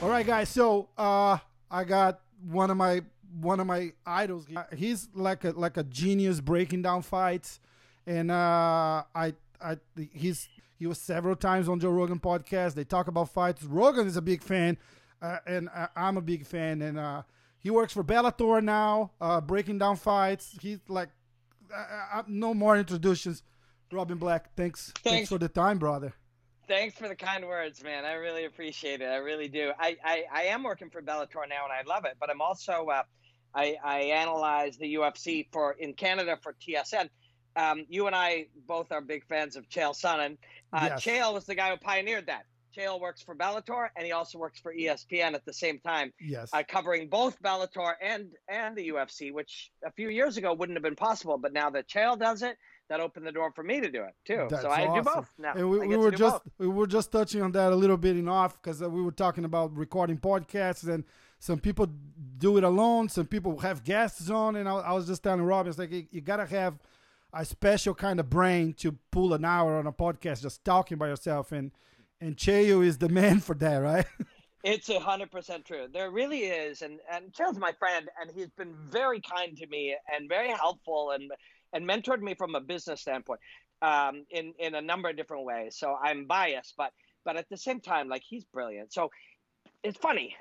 All right, guys. So uh, I got one of my one of my idols. He's like a like a genius breaking down fights, and uh, I I he's he was several times on Joe Rogan podcast. They talk about fights. Rogan is a big fan, uh, and uh, I'm a big fan. And uh, he works for Bellator now, uh, breaking down fights. He's like uh, uh, no more introductions. Robin Black, thanks, thanks, thanks for the time, brother thanks for the kind words, man. I really appreciate it. I really do. I, I, I am working for Bellator now, and I love it. But I'm also uh, I, I analyze the UFC for in Canada for TSN. Um, you and I both are big fans of Chael Sonnen. Uh, yes. Chael was the guy who pioneered that. Chael works for Bellator, and he also works for ESPN at the same time. Yes, uh, covering both Bellator and and the UFC, which a few years ago wouldn't have been possible. But now that Chael does it, that opened the door for me to do it too. That's so I awesome. do both now. And we, we were just both. we were just touching on that a little bit in off because uh, we were talking about recording podcasts and some people do it alone. Some people have guests on, and I, I was just telling Rob, it's like you, you, gotta have a special kind of brain to pull an hour on a podcast just talking by yourself. And and Chael is the man for that, right? It's a hundred percent true. There really is, and and Chael's my friend, and he's been very kind to me and very helpful and and mentored me from a business standpoint um, in in a number of different ways. So I'm biased, but but at the same time, like he's brilliant. So it's funny.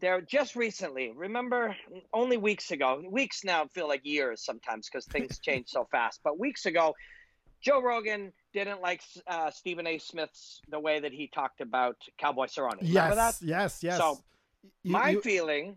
There just recently, remember only weeks ago, weeks now feel like years sometimes because things change so fast. But weeks ago, Joe Rogan didn't like uh, Stephen A. Smith's the way that he talked about Cowboy Cerrone. Remember yes, that? yes, yes. So you, my you... feeling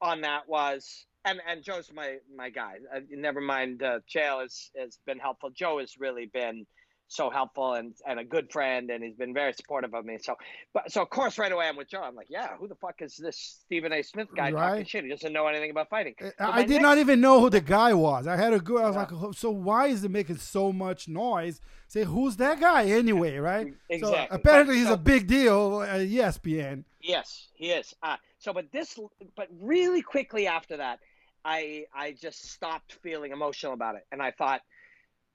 on that was and and Joe's my my guy. Uh, never mind, uh, Chael has has been helpful. Joe has really been so helpful and and a good friend, and he's been very supportive of me. So, but so of course right away I'm with Joe. I'm like, yeah, who the fuck is this Stephen A. Smith guy right. talking shit? He doesn't know anything about fighting. So I did next... not even know who the guy was. I had a good. I was yeah. like, so why is it making so much noise? Say, who's that guy anyway? Right? Exactly. So apparently but, he's so, a big deal at ESPN. Yes, he is. Uh, so, but this, but really quickly after that, I I just stopped feeling emotional about it, and I thought,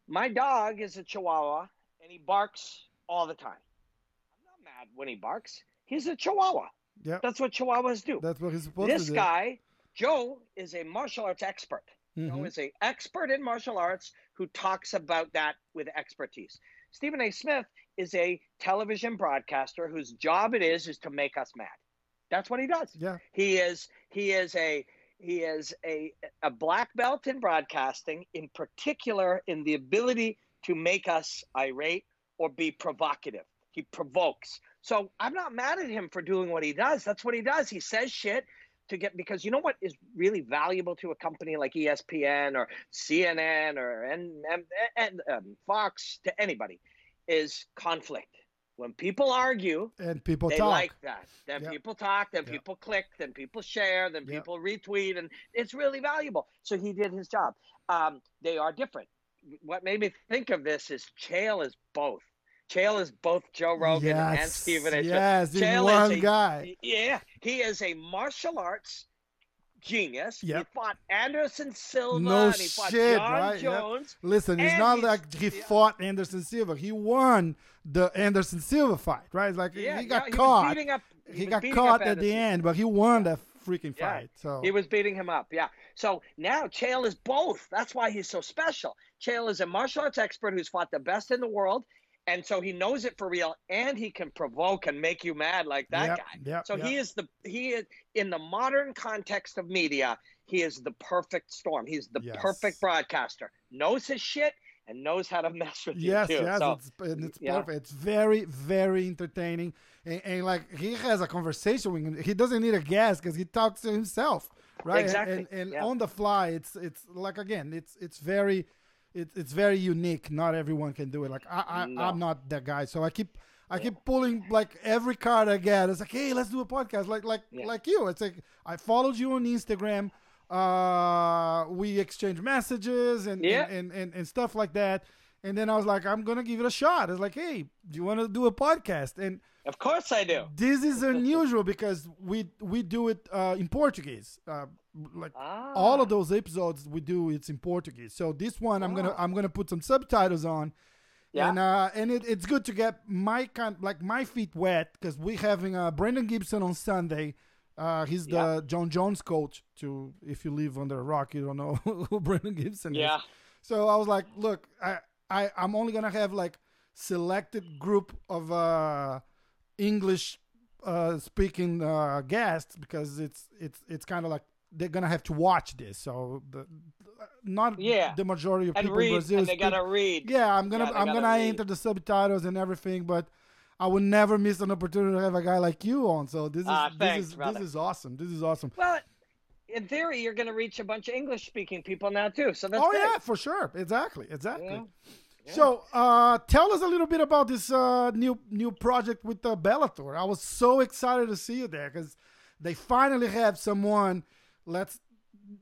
my dog is a Chihuahua, and he barks all the time. I'm not mad when he barks. He's a Chihuahua. Yeah, that's what Chihuahuas do. That's what he's supposed this to do. This guy, Joe, is a martial arts expert. Mm-hmm. Joe is a expert in martial arts who talks about that with expertise. Stephen A. Smith is a television broadcaster whose job it is is to make us mad. That's what he does. Yeah. He is he is a he is a, a black belt in broadcasting, in particular in the ability to make us irate or be provocative. He provokes. So I'm not mad at him for doing what he does. That's what he does. He says shit to get because you know what is really valuable to a company like ESPN or CNN or and, and, and um, Fox to anybody is conflict when people argue and people they talk. like that then yep. people talk then yep. people click then people share then yep. people retweet and it's really valuable so he did his job um, they are different what made me think of this is Chael is both Chael is both Joe Rogan yes. and Stephen A. Yes, Chael one is a, guy. Yeah, he is a martial arts genius. Yep. He fought Anderson Silva. No and he fought shit, Jon right? Jones. Yep. Listen, it's not like he fought Anderson Silva. He won the Anderson Silva fight, right? Like yeah, he got no, caught. He, up, he, he got caught at the end, but he won yeah. that freaking yeah. fight. So he was beating him up. Yeah. So now Chael is both. That's why he's so special. Chael is a martial arts expert who's fought the best in the world and so he knows it for real and he can provoke and make you mad like that yep, guy yep, so yep. he is the he is in the modern context of media he is the perfect storm he's the yes. perfect broadcaster knows his shit and knows how to mess with yes, you too. Yes, so, it's, it's yeah. perfect. It's very, very entertaining, and, and, like he has a conversation with him. He doesn't need a guest because he talks to himself, right? Exactly. And, and, and yeah. on the fly, it's it's like again, it's it's very it, it's very unique. Not everyone can do it. Like I, I no. I'm not that guy, so I keep I keep pulling like every card I get. It's like, hey, let's do a podcast. Like like yeah. like you. It's like I followed you on Instagram. Uh, we exchange messages and, yeah. and, and, and, and stuff like that. And then I was like, I'm gonna give it a shot. It's like, hey, do you want to do a podcast? And Of course I do. this is unusual because we we do it uh, in Portuguese. Uh, like Ah. all of those episodes we do, it's in Portuguese. So this one, I'm gonna I'm gonna put some subtitles on. Yeah. And uh, and it, it's good to get my kind like my feet wet because we're having uh, Brandon Gibson on Sunday. Uh, he's the Yeah. Jon Jones coach. To if you live under a rock, you don't know who Brandon Gibson is. Yeah. So I was like, look, I, I I'm only gonna have like selected group of uh, English uh, speaking uh, guests because it's it's it's kind of like they're gonna have to watch this. So the not Yeah. the majority of And people in Brazil. and they speak- gotta read. yeah, I'm gonna Yeah, I'm gonna read. enter the subtitles and everything, but I would never miss an opportunity to have a guy like you on. So this is Ah, this is brother. this is awesome. This is awesome. Well, in theory, you're going to reach a bunch of English speaking people now too. So that's oh great. yeah, for sure. Exactly, exactly. Yeah. So, uh, tell us a little bit about this uh, new new project with uh, Bellator. I was so excited to see you there because they finally have someone. Let's.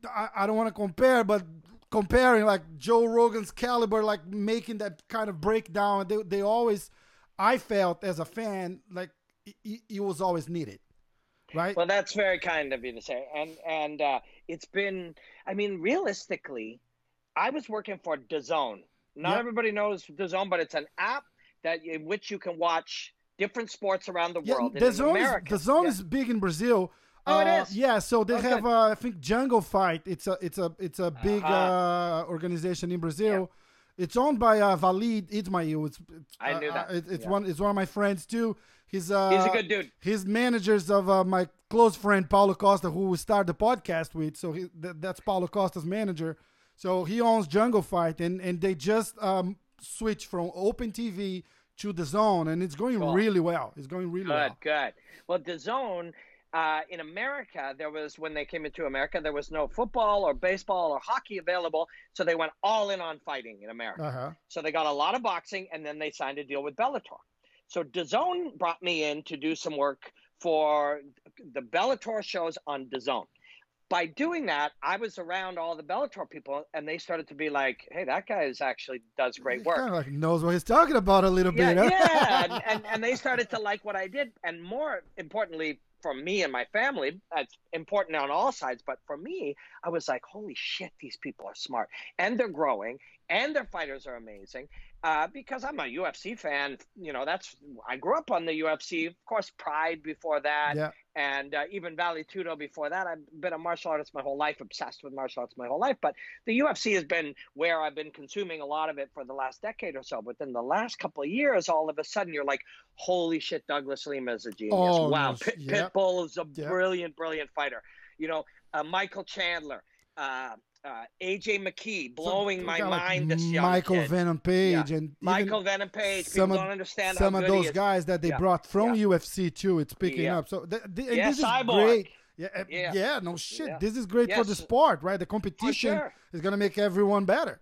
I, I don't want to compare, but comparing like Joe Rogan's caliber, like making that kind of breakdown. They they always, I felt as a fan, like it, it was always needed, right? Well, that's very kind of you to say, and and uh, it's been. I mean, realistically, I was working for DAZN. Not Yep. everybody knows DAZN, but it's an app that in which you can watch different sports around the Yeah, world. the and in America, DAZN yeah. is big in Brazil. Oh, it Uh, is? Yeah, so they Oh, have good. uh, I think Jungle Fight. It's a it's a it's a big Uh-huh. uh, organization in Brazil. It's owned by uh, Wallid Ismail. It's, it's I knew that. it- it's Yeah. one it's one of my friends too. He's uh He's a good dude. He's managers of uh, my close friend Paulo Costa, who we started the podcast with. So he, th- that's Paulo Costa's manager. So he owns Jungle Fight, and and they just um switched from Open TV to DAZN, and it's going Cool. really well. It's going really Good, well. good. Well, DAZN uh, in America, there was when they came into America, there was no football or baseball or hockey available, so they went all in on fighting in America. Uh huh. So they got a lot of boxing, and then they signed a deal with Bellator. So DAZN brought me in to do some work for the Bellator shows on DAZN. By doing that, I was around all the Bellator people, and they started to be like, "Hey, that guy is actually does great work." Kind of like knows what he's talking about a little yeah, bit. huh? yeah. And, and and they started to like what I did, and more importantly for me and my family, that's important on all sides. But for me, I was like, holy shit, these people are smart, and they're growing, and their fighters are amazing. Uh, because I'm a UFC fan, you know, that's I grew up on the UFC. Of course, Pride before that, Yeah. and uh, even Vale Tudo before that. I've been a martial artist my whole life, obsessed with martial arts my whole life. But the UFC has been where I've been consuming a lot of it for the last decade or so. But then the last couple of years, all of a sudden, you're like, holy shit, Douglas Lima is a genius. Oh, wow, Pit, yep. Pitbull is a Yep. brilliant, brilliant fighter. You know, uh, Michael Chandler, uh, uh, AJ McKee, blowing So, my like, mind. this young Michael kid. Venom Page Yeah. and Michael Venom Page. some People of- don't understand some of those is. guys that they Yeah. brought from Yeah. UFC too. It's picking up. So th- th- Yeah, this is Cyborg. great. Yeah, uh, Yeah. yeah, no shit. This is great for the sport, right? The competition sure. is gonna make everyone better.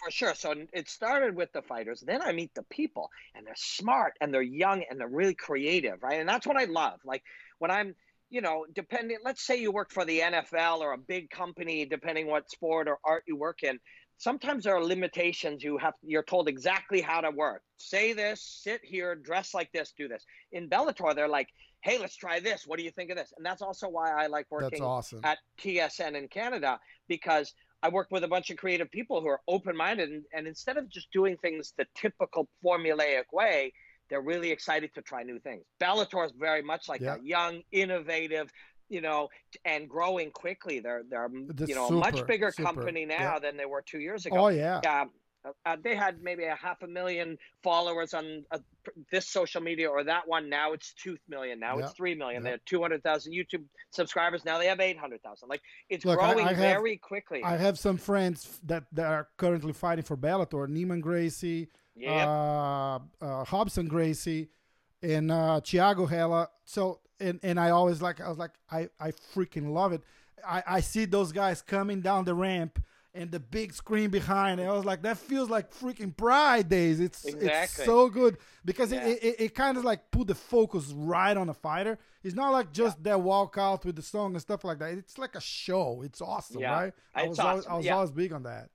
for sure. So it started with the fighters. Then I meet the people, and they're smart, and they're young, and they're really creative, right? And that's what I love. Like when I'm, you know, depending. Let's say you work for the NFL or a big company, depending what sport or art you work in. Sometimes there are limitations. You have you're told exactly how to work. Say this, sit here, dress like this, do this. In Bellator, they're like, "Hey, let's try this. What do you think of this?" And that's also why I like working awesome. at TSN in Canada because I work with a bunch of creative people who are open minded and, and instead of just doing things the typical formulaic way, they're really excited to try new things. Bellator is very much like Yeah. that young, innovative, you know, and growing quickly. They're they're The you know a super, much bigger super, company now yeah. than they were two years ago. Oh yeah. Um, uh, they had maybe a half a million followers on uh, this social media or that one. Now it's two million. Now Yeah. it's three million. Yeah. They had two hundred thousand YouTube subscribers. Now they have eight hundred thousand. Like it's Look, I- growing I have- very quickly. I have some friends that, that are currently fighting for Bellator. Neiman Gracie, Yep. uh, uh, Robson Gracie, and uh, Thiago Hella. So and and I always like I was like I I freaking love it. I I see those guys coming down the ramp and the big screen behind. And I was like that feels like freaking Pride days. It's it's so good because Yeah. it, it it kind of like put the focus right on the fighter. It's not like just that walkout with the song and stuff like that. It's like a show. It's awesome, Yeah. right? I It's was always. I was Yeah. always big on that.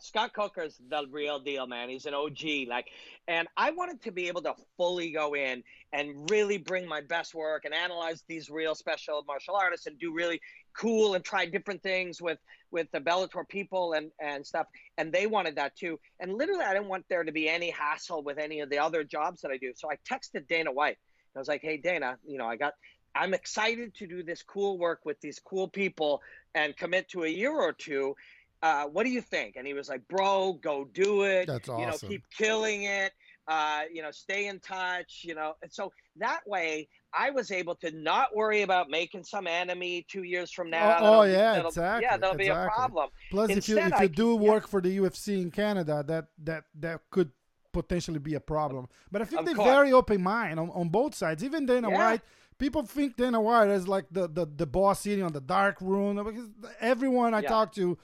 Scott Coker's the real deal, man. He's an OG. Like, and I wanted to be able to fully go in and really bring my best work and analyze these real special martial artists and do really cool and try different things with with the Bellator people and and stuff. And they wanted that too. And literally, I didn't want there to be any hassle with any of the other jobs that I do. So I texted Dana White. I was like, "Hey, Dana, you know, I got." I'm excited to do this cool work with these cool people and commit to a year or two uh, what do you think? And he was like, bro, go do it. That's awesome. You know, keep killing it. Uh, you know, stay in touch, you know. And so that way I was able to not worry about making some enemy two years from now. Oh, oh yeah, exactly. Yeah, that'll exactly. be a problem. Plus, Instead, if you if you do work yeah. for the UFC in Canada, that that that could potentially be a problem. But I think they're very open mind on, on both sides. Even Dana yeah. White, people think Dana White is like the, the, the boss sitting on the dark room. Because everyone I yeah. talk to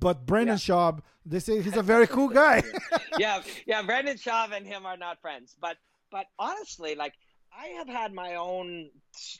but Brendan yeah. Schaub, they say he's a very cool guy. yeah, yeah. Brendan Schaub and him are not friends, but but honestly, like I have had my own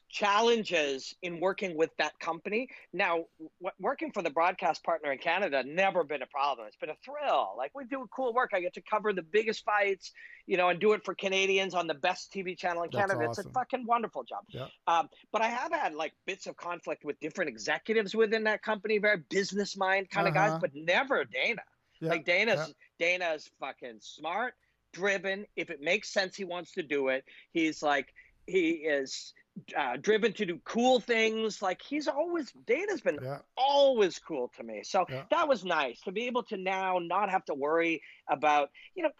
challenges in working with that company. Now, w- working for the broadcast partner in Canada never been a problem. It's been a thrill. Like we do cool work. I get to cover the biggest fights, you know, and do it for Canadians on the best TV channel in That's Canada. Awesome. It's a fucking wonderful job. Yeah. Um, but I have had like bits of conflict with different executives within that company, very business mind kind uh-huh. of guys, but never Dana. Yeah. Like Dana's yeah. Dana's fucking smart driven. If it makes sense, he wants to do it. He's like, he is uh, driven to do cool things. Like he's always, Dana's been yeah. always cool to me. So yeah. that was nice to be able to now not have to worry about, you know,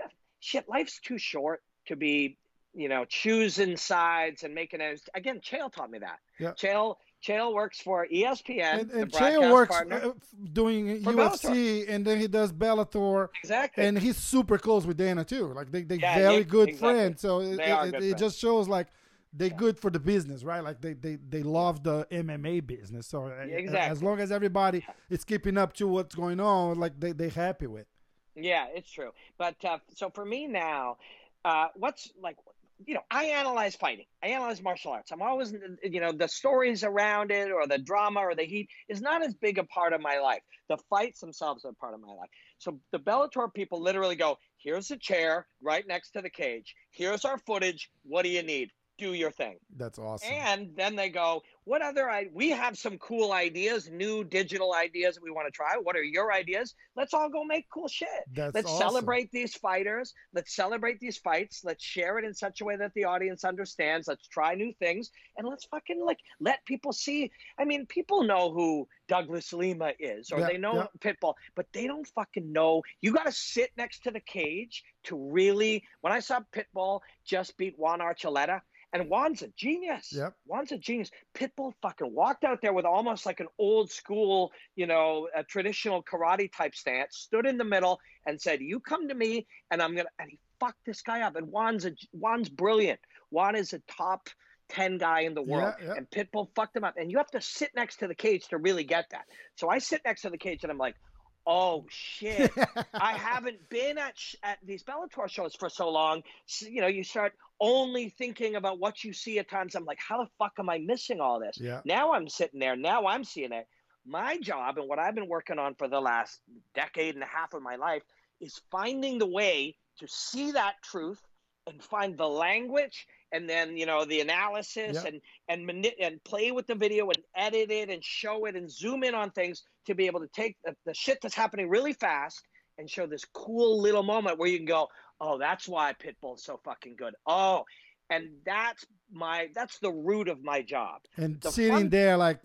shit, life's too short to be, you know, choosing sides and making it. Again, Chael taught me that. Yeah. Chael, Chael works for ESPN. And, and Chael works partner, doing UFC, Bellator. and then he does Bellator. Exactly. And he's super close with Dana too. Like they they Yeah, very yeah, good exactly. friends. So it, it, it just shows like they Yeah. good for the business, right? Like they they they love the MMA business. So uh, exactly. as long as everybody is keeping up to what's going on, like they they happy with. Yeah, it's true. But uh, so for me now, uh, what's like, you know, I analyze fighting. I analyze martial arts. I'm always, you know, the stories around it or the drama or the heat is not as big a part of my life. The fights themselves are part of my life. So the Bellator people literally go, here's a chair right next to the cage. Here's our footage. What do you need? Do your thing. That's awesome. And then they go, what other I we have some cool ideas, new digital ideas that we want to try. What are your ideas? Let's all go make cool shit. That's Let's awesome. celebrate these fighters. Let's celebrate these fights. Let's share it in such a way that the audience understands. Let's try new things and let's fucking like let people see. I mean, people know who Douglas Lima is or Yeah, they know yeah. Pitbull, but they don't fucking know. You got to sit next to the cage to really. When I saw Pitbull just beat Juan Archuleta, and Juan's a genius. Yep. Juan's a genius. Pitbull fucking walked out there with almost like an old school, you know, a traditional karate type stance, stood in the middle and said, "You come to me, and I'm gonna." And he fucked this guy up. And Juan's a Juan's brilliant. Juan is a top ten guy in the world, Yeah, yeah. and Pitbull fucked him up. And you have to sit next to the cage to really get that. So I sit next to the cage, and I'm like. Oh shit! I haven't been at sh- at these Bellator shows for so long. So, you know, you start only thinking about what you see at times. I'm like, how the fuck am I missing all this? Yeah. Now I'm sitting there. Now I'm seeing it. My job and what I've been working on for the last decade and a half of my life is finding the way to see that truth and find the language and then you know the analysis Yeah. and and mani- and play with the video and edit it and show it and zoom in on things to be able to take the, the shit that's happening really fast and show this cool little moment where you can go oh that's why pitbull's so fucking good oh and that's my that's the root of my job and the sitting fun- there like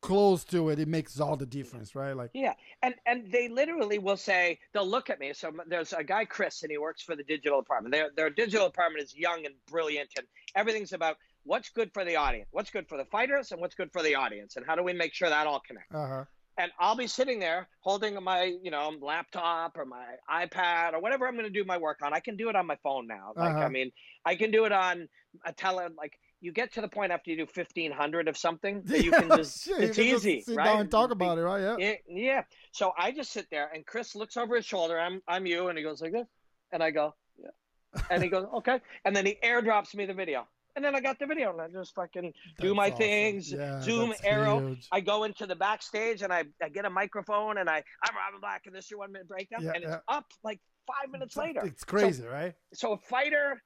close to it, it makes all the difference, right? Like Yeah, and and they literally will say they'll look at me. So there's a guy Chris, and he works for the digital department. Their their digital department is young and brilliant, and everything's about what's good for the audience, what's good for the fighters, and what's good for the audience, and how do we make sure that all connects. uh huh. And I'll be sitting there holding my you know laptop or my iPad or whatever I'm going to do my work on. I can do it on my phone now. Like Uh-huh. I mean, I can do it on a tele like. You get to the point after you do fifteen hundred of something that you can just you it's just easy, sit right? down and talk about it, right? Yeah. Yeah, yeah. So I just sit there, and Chris looks over his shoulder. I'm I'm you, and he goes like this, and I go, yeah, and he goes okay, and then he airdrops me the video, And then I got the video and I just fucking do my awesome. things, Yeah, zoom, arrow. huge. I go into the backstage and I, I get a microphone and I, I'm Robin Black and this is your one minute breakdown. Yeah, and it's yeah. up like five minutes later. It's crazy, right? So a fighter,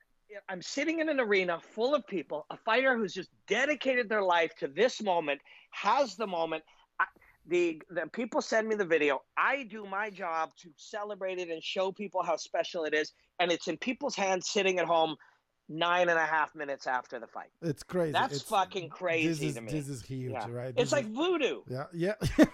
I'm sitting in an arena full of people, a fighter who's just dedicated their life to this moment, has the moment. I, the, the people send me the video. I do my job to celebrate it and show people how special it is. And it's in people's hands sitting at home nine and a half minutes after the fight. It's crazy. That's It's- fucking crazy this is, to me. This is huge, Yeah. right? It's This like is- voodoo. Yeah, yeah.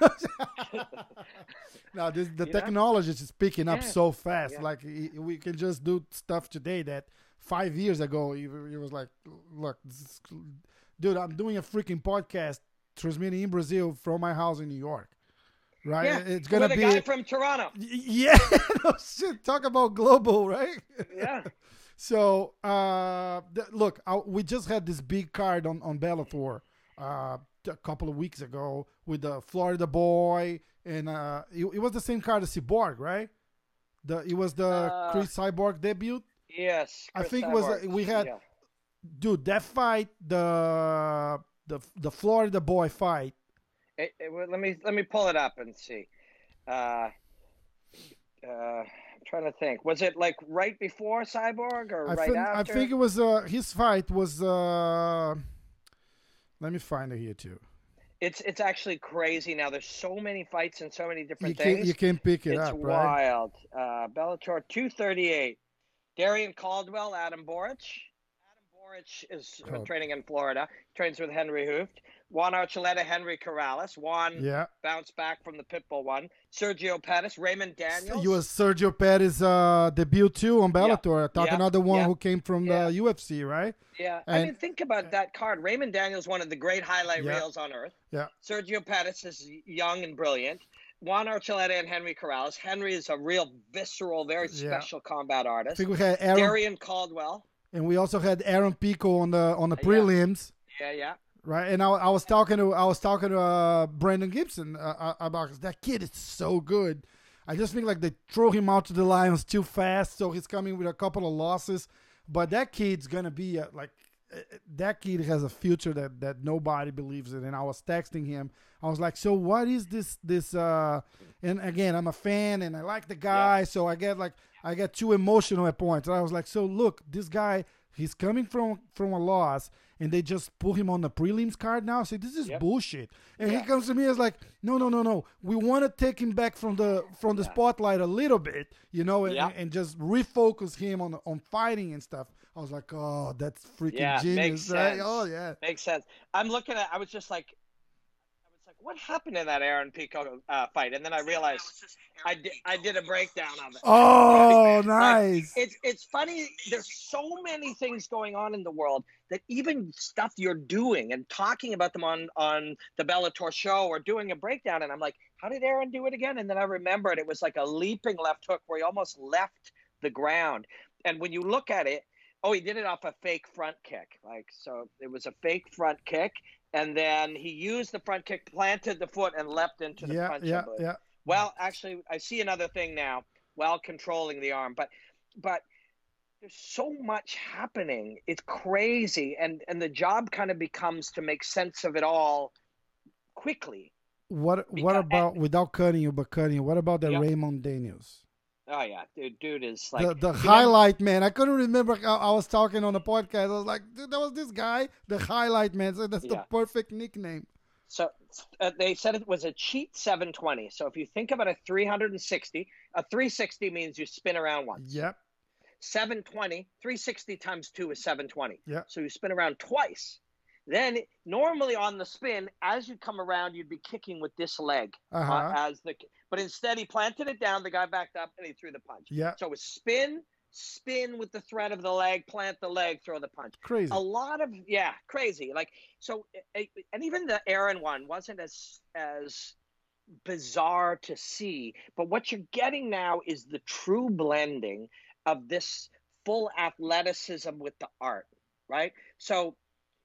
now this the You know? technology is picking up Yeah. so fast. Yeah. Like we can just do stuff today that five years ago it was like, look, is, dude, I'm doing a freaking podcast transmitting in Brazil from my house in New York. Right? Yeah, It's gonna with a be guy from Toronto. Yeah. no shit. Talk about global, right? Yeah. So, uh, look, I, we just had this big card on on Bellator uh, a couple of weeks ago with the Florida boy, and uh, it, it was the same card as Cyborg, right? The it was the Uh, Cris Cyborg debut, Yes. I think it was, we had- Yeah. dude. That fight, the the the Florida boy fight. It- it- let me let me pull it up and see. Uh, uh, I'm trying to think. Was it like right before Cyborg or I right think I think it was uh, his fight was. Uh, let me find it here too. It's it's actually crazy now. There's so many fights and so many You different can things. you can pick it it's up, right? wild. Uh, Bellator 238. Darrion Caldwell, Adam Borics. Adam Borics is uh, training in Florida. Trains with Henry Hooft. Juan Archuleta, Henry Corrales. Juan Yeah. bounced back from the Pitbull one. Sergio Pettis, Raymond Daniels. You was Sergio Pettis uh, debut too on Bellator. Talking Yeah. another one Yeah. who came from Yeah. the UFC, right? Yeah, I mean, think about that card. Raymond Daniels, one of the great highlight Yeah. reels on earth. Yeah. Sergio Pettis is young and brilliant. Juan Archuleta and Henry Corrales. Henry is a real visceral, very Yeah. special combat I think we had Aaron, Darrion Caldwell. and we also had Aaron Pico on the on the Uh, yeah. prelims, Yeah, yeah. right? And I, I was talking to I was talking to uh, Brandon Gibson uh, uh, about that kid is so good. I just think like they throw him out to the lions too fast, so he's coming with a couple of losses. But that kid's gonna be uh, like that kid has a future that that nobody believes in. And I was texting him. I was like, "So what is this this?" uh And again, I'm a fan and I like the guy, so I get like I get too emotional at points. And I was like, "So look, this guy, he's coming from from a loss." And they just put him on the prelims card now. Say this is Yep. bullshit. And he comes to me as like, no, no, no, no. We want to take him back from the from the Yeah. spotlight a little bit, you know, and, Yeah. and just refocus him on on fighting and stuff. I was like, oh, that's freaking Yeah, genius, makes right? sense. Oh yeah. Makes sense. I'm looking at. I was just like, I was like, what happened in that Aaron Pico uh, fight? And then I realized I did. I did a breakdown of it. Oh, Like, nice. It's it's funny. There's so many things going on in the world that even stuff you're doing and talking about them on on the Bellator show or doing a breakdown, and I'm like, how did Aaron do it again? And then I remembered it was like a leaping left hook where he almost left the ground. And when you look at it, oh, he did it off a fake front kick. Like so, it was a fake front kick, and then he used the front kick, planted the foot, and leapt into the yeah, punch. Yeah, yeah. Well, actually, I see another thing now. While controlling the arm, but but there's so much happening. It's crazy, and and the job kind of becomes to make sense of it all quickly. What what Because- about without cutting you, but cutting you? What about the Yeah. Raymond Daniels? Oh yeah, dude, dude is like the the you know- highlight man. I couldn't remember. how I was talking on the podcast. I was like, dude, that was this guy, the highlight man. So that's the perfect nickname. So uh, they said it was a cheat 720. So if you think about a 360, a 360 means you spin around once. Yep. 720, 360 times 2 is 720. Yeah. So you spin around twice. Then normally on the spin, as you come around, you'd be kicking with this leg uh, Uh-huh. as the. But instead, he planted it down. The guy backed up and he threw the punch. Yeah. So it's spin, spin with the thread of the leg, plant the leg, throw the punch Crazy. a lot of yeah crazy like so and even the aaron one wasn't as as bizarre to see but what you're getting now is the true blending of this full athleticism with the art right so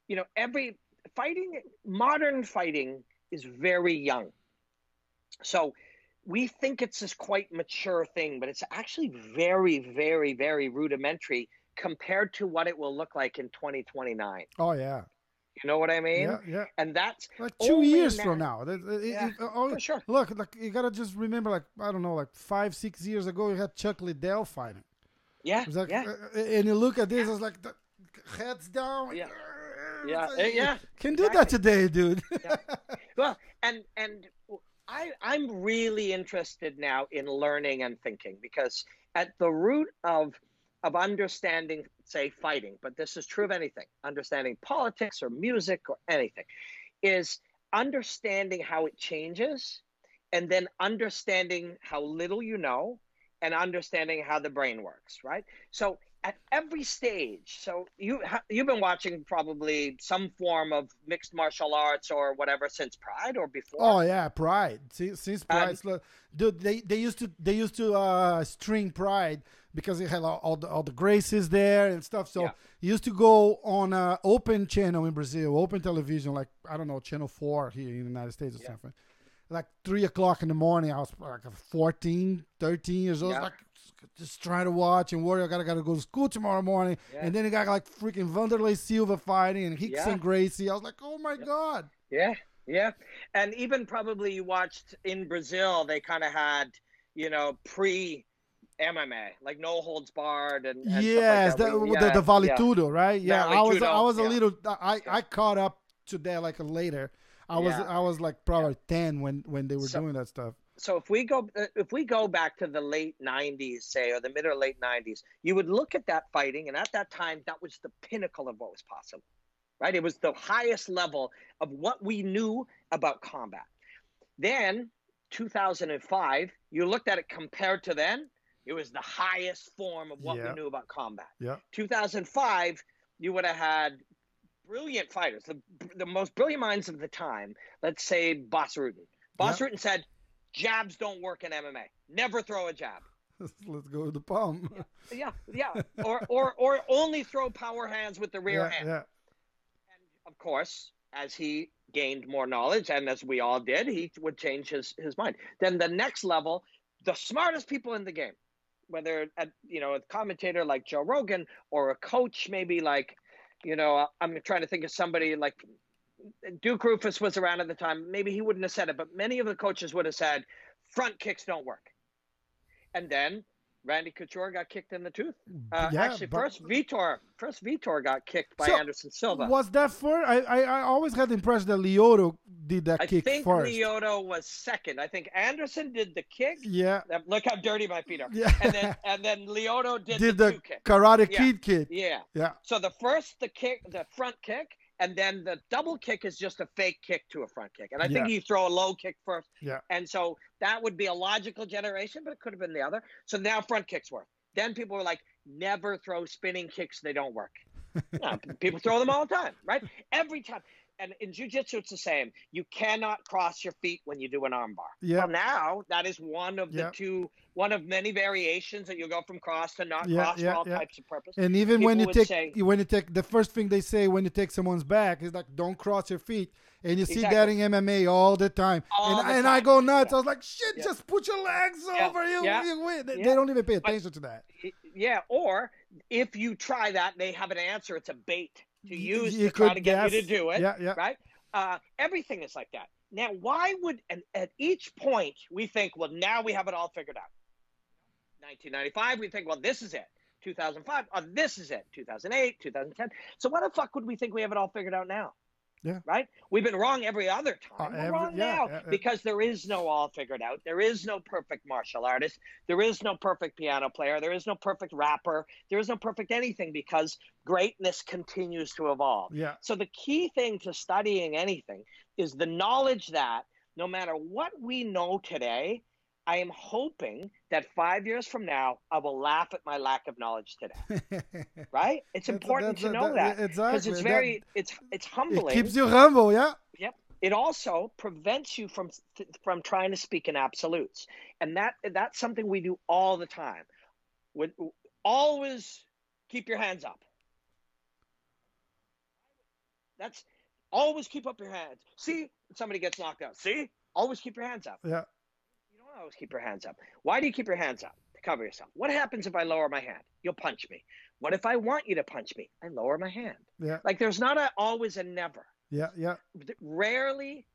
you know every fighting modern fighting is very young so we think it's this quite mature thing but it's actually very very very rudimentary compared to what it will look like in 2029. Oh yeah. You know what I mean? Yeah, yeah. And that's like two years now- from now. That- it- Yeah, it- oh, for sure. Look, like you gotta just remember, like I don't know, like five, six years ago, you had Chuck Liddell fighting. Yeah, like, yeah, uh, and you look at this, it's like the heads down. Yeah. Yeah, like, uh, yeah, Can do that today, dude. well, and and I I'm really interested now in learning and thinking because at the root of of understanding, say, fighting, but this is true of anything, understanding politics or music or anything, is understanding how it changes, and then understanding how little you know, and understanding how the brain works. Right. So at every stage. So you you've been watching probably some form of mixed martial arts or whatever since Pride or before. oh yeah, Pride. Since, since Um, Pride, sl- dude, they they used to they used to uh, string Pride because it had all, all the all the graces there and stuff. So Yeah. you used to go on a open channel in Brazil, open television, like I don't know, channel four here in the United States or Yeah. something. Like three o'clock in the morning, I was like 14, 13 years old, Yeah. like just trying to watch and worry. I gotta gotta go to school tomorrow morning, Yeah. and then you got like freaking Wanderlei Silva fighting and Hicks Yeah. and Gracie. I was like, oh my god. Yeah, yeah, and even probably you watched in Brazil, they kind of had you know pre MMA, like no holds barred and, and yes, like that. the, We- the, yeah, the yeah. Valetudo, right? Yeah, I was I was a little I. I caught up to that like a later. I was Yeah. I was like probably ten when when they were So- doing that stuff. so if we go uh, if we go back to the late 90s say or the mid or late 90s you would look at that fighting and at that time that was the pinnacle of what was possible right it was the highest level of what we knew about combat then 2005 you looked at it compared to then it was the highest form of what Yeah. we knew about combat Yeah. 2005 you would have had brilliant fighters the, the most brilliant minds of the time let's say Bas Rutten Bas Yeah. Rutten said jabs don't work in MMA never throw a jab Let's go to the palm. yeah yeah or or or only throw power hands with the rear yeah, hand yeah. And of course as he gained more knowledge and as we all did he would change his his mind then the next level the smartest people in the game whether a, you know a commentator like joe rogan or a coach maybe like you know i'm trying to think of somebody like duke roufus was around at the time. Maybe he wouldn't have said it but many of the coaches would have said front kicks don't work. And then randy couture got kicked in the tooth uh, Yeah, actually but- first vitor first vitor got kicked by So, anderson silva Was that first? I, I I always had the impression that Lyoto did that kick. first. I think. Lyoto was second. I think Anderson did the kick. yeah. Uh, Look how dirty my feet are. Yeah. And then and then Lyoto did, Did the, the. Karate. Kid kick. Yeah. Yeah. So the first the kick, the front kick, and then the double kick is just a fake kick to a front kick. And I think Yeah. you throw a low kick first. Yeah. And so that would be a logical generation, but it could have been the other. So now front kicks work. Then people were like, never throw spinning kicks; they don't work. no, people throw them all the time, right? Every time. And in jujitsu, it's the same. You cannot cross your feet when you do an armbar. Yeah. Well, now that is one of the two, one of many variations that you go from cross to not cross yeah, for all types of purpose. And even when you take say- when you take the first thing they say when you take someone's back is like don't cross your feet. And you see that in MMA all the time. All and the and I go nuts. Yeah. I was like, shit, Yeah. just put your legs Yeah. over you. You. They, they don't even pay attention to that. Yeah, or if you try that, they have an answer. It's a bait to use you to try to get you to do it. Yeah, yeah. Right? Uh, everything is like that. Now, why would, and at each point, we think, well, now we have it all figured out. 1995, we think, well, this is it. 2005, oh, this is it. 2008, 2010. So why the fuck would we think we have it all figured out now? Yeah. Right? We've been wrong every other Uh, time. We're every- wrong yeah, now yeah. because there is no all figured out. There is no perfect martial artist. There is no perfect piano player. There is no perfect rapper. There is no perfect anything because greatness continues to evolve. Yeah. So the key thing to studying anything is the knowledge that no matter what we know today, I am hoping that five years from now, I will laugh at my lack of knowledge today. Right? It's That's- important to that's- know that that- because exactly. it's That- very, it's it's It humbling. keeps you humble, yeah. Yep. It also prevents you from from trying to speak in absolutes, and that that's something we do all the time. When always keep your hands up. That's always keep up your hands. See, somebody gets knocked out. See, always keep your hands up. Yeah. Always keep your hands up. Why do you keep your hands up? To cover yourself. What happens if I lower my hand? You'll punch me. What if I want you to punch me? I lower my hand. Yeah. Like there's not a always a never. Yeah. Yeah. Rarely,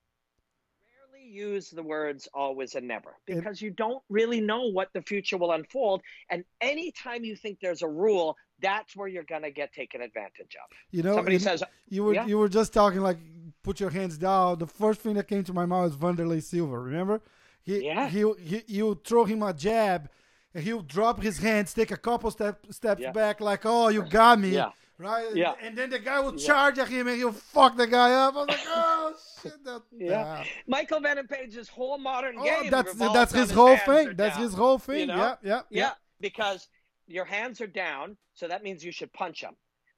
rarely use the words always and never because you don't really know what the future will unfold. And anytime you think there's a rule, that's where you're gonna get taken advantage of. You know, Somebody says, you were yeah. you were just talking like put your hands down. The first thing that came to my mind was Wanderlei Silva. Remember? He, Yeah. He, he you throw him a jab, and he'll drop his hands, take a couple step steps Yeah. back, like, "Oh, you got me." Yeah. Right. Yeah. And then the guy will Yeah. charge at him, and he'll fuck the guy up. I was like, "Oh shit!" That, Yeah. Michael Venom Page's whole modern Oh, game. that's that's on his whole thing. That's down. his whole thing. know? Yeah, yeah, Yeah, because your hands are down, so that means you should punch him.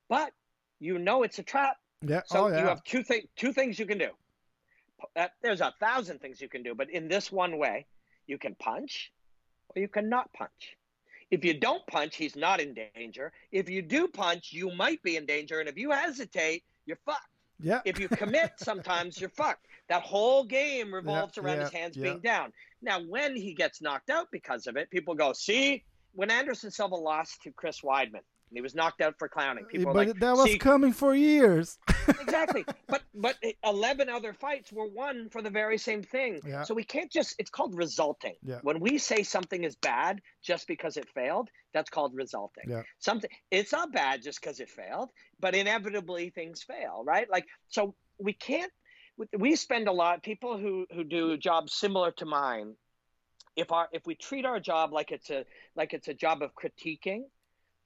But you know it's a trap, yeah. so oh, yeah. you have two thing two things you can do. Uh, there's a thousand things you can do, but in this one way, you can punch or you can not punch. If you don't punch, he's not in danger. If you do punch, you might be in danger, and if you hesitate, you're fucked. yeah. If you commit, sometimes you're fucked. That whole game revolves around yeah, his hands yeah. being down. Now, when he gets knocked out because of it, people go, "See, when Anderson Silva lost to Chris Weidman, and he was knocked out for clowning, people but like, that was "See, coming for years. Exactly." But but eleven other fights were won for the very same thing. Yeah. So we can't just. It's called resulting. Yeah. When we say something is bad just because it failed, that's called resulting. Yeah. Something it's not bad just because it failed, but inevitably things fail, right? Like so we can't. We spend a lot. People who who do jobs similar to mine. If our if we treat our job like it's a like it's a job of critiquing,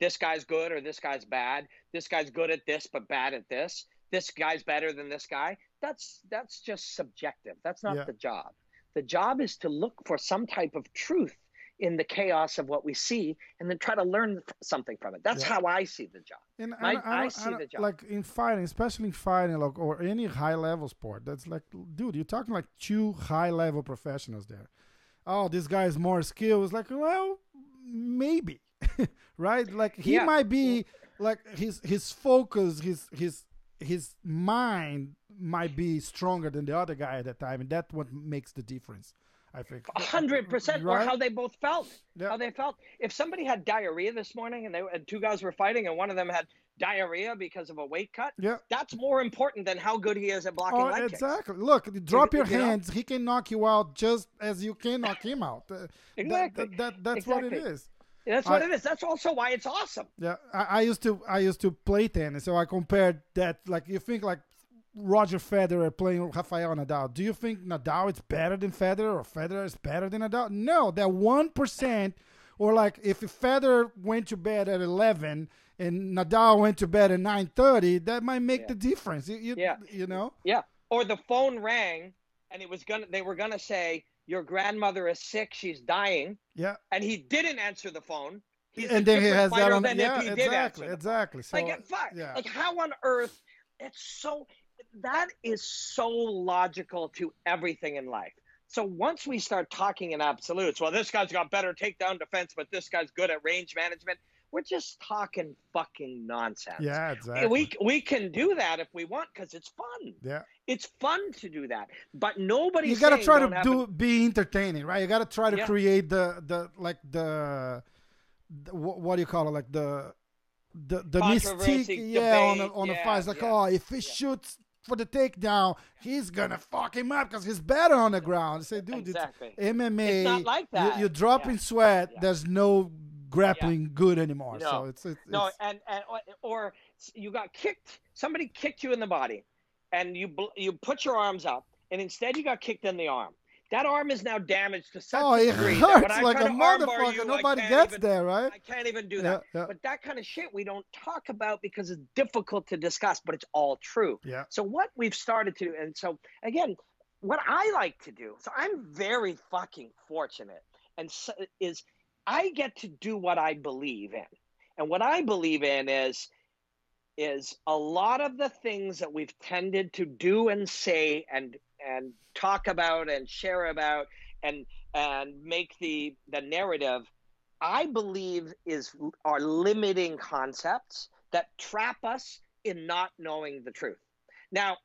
this guy's good or this guy's bad. This guy's good at this but bad at this. This guy's better than this guy. That's that's just subjective. That's not Yeah. the job. The job is to look for some type of truth in the chaos of what we see and then try to learn something from it. That's Yeah. how I see the job. And I- don't- I see don't- the job. Like in fighting, especially in fighting, like or any high level sport. That's like, dude, you're talking like two high level professionals there. Oh, this guy is more skilled. It's like, well, maybe, right? Like he Yeah. might be like his his focus, his his his mind might be stronger than the other guy at that time, and that's what makes the difference. I think. A hundred percent, or how they both felt. Yeah. How they felt. If somebody had diarrhea this morning and they and two guys were fighting and one of them had diarrhea because of a weight cut, Yeah. that's more important than how good he is at blocking Oh, leg kicks. exactly. Look, drop your you know? hands. He can knock you out just as you can knock him out. Uh, that- Exactly. That, that, that's what it Exactly. is. That's what I- it is. That's also why it's awesome. Yeah, I, I used to I used to play tennis, so I compared that. Like you think like Roger Federer playing Rafael Nadal. Do you think Nadal is better than Federer or Federer is better than Nadal? No, that one percent. Or like if Federer went to bed at eleven and Nadal went to bed at nine thirty, that might make Yeah. the difference. You, you, Yeah. you know. Yeah. Or the phone rang and it was gonna they were gonna say, Your grandmother is sick, she's dying, Yeah. and he didn't answer the phone. He's and then he has that on. than Yeah, if he did exactly, answer the phone. exactly. So like fuck, yeah. like how on earth it's so that is so logical to everything in life so once we start talking in absolutes well this guy's got better takedown defense but this guy's good at range management we're just talking fucking nonsense yeah, exactly. we we can do that if we want because it's fun yeah. it's fun to do that but nobody you gotta try to do be entertaining, right? You gotta try to Yeah. create the the like the, the what, do you call it? Like the the the mystique, yeah, on the on the yeah, fight. It's like, yeah, oh, if he shoots for the takedown, he's gonna fuck him up because he's better on the ground. I say, dude, exactly it's MMA. It's not like that. You, you're dropping Yeah. sweat. Yeah. There's no grappling good anymore. No. So it's, it's, No, it's and, and or you got kicked. Somebody kicked you in the body, and you you put your arms up, and instead you got kicked in the arm. That arm is now damaged to such oh, a it degree that when hurts I like try a to armbar motherfucker. you, Nobody gets even- there, right? I can't even do Yeah, that. yeah. But that kind of shit we don't talk about because it's difficult to discuss, but it's all true. Yeah. So what we've started to, and so again, what I like to do, so I'm very fucking fortunate, and so, is I get to do what I believe in, and what I believe in is is a lot of the things that we've tended to do and say and and talk about and share about and and make the the narrative i believe is are limiting concepts that trap us in not knowing the truth now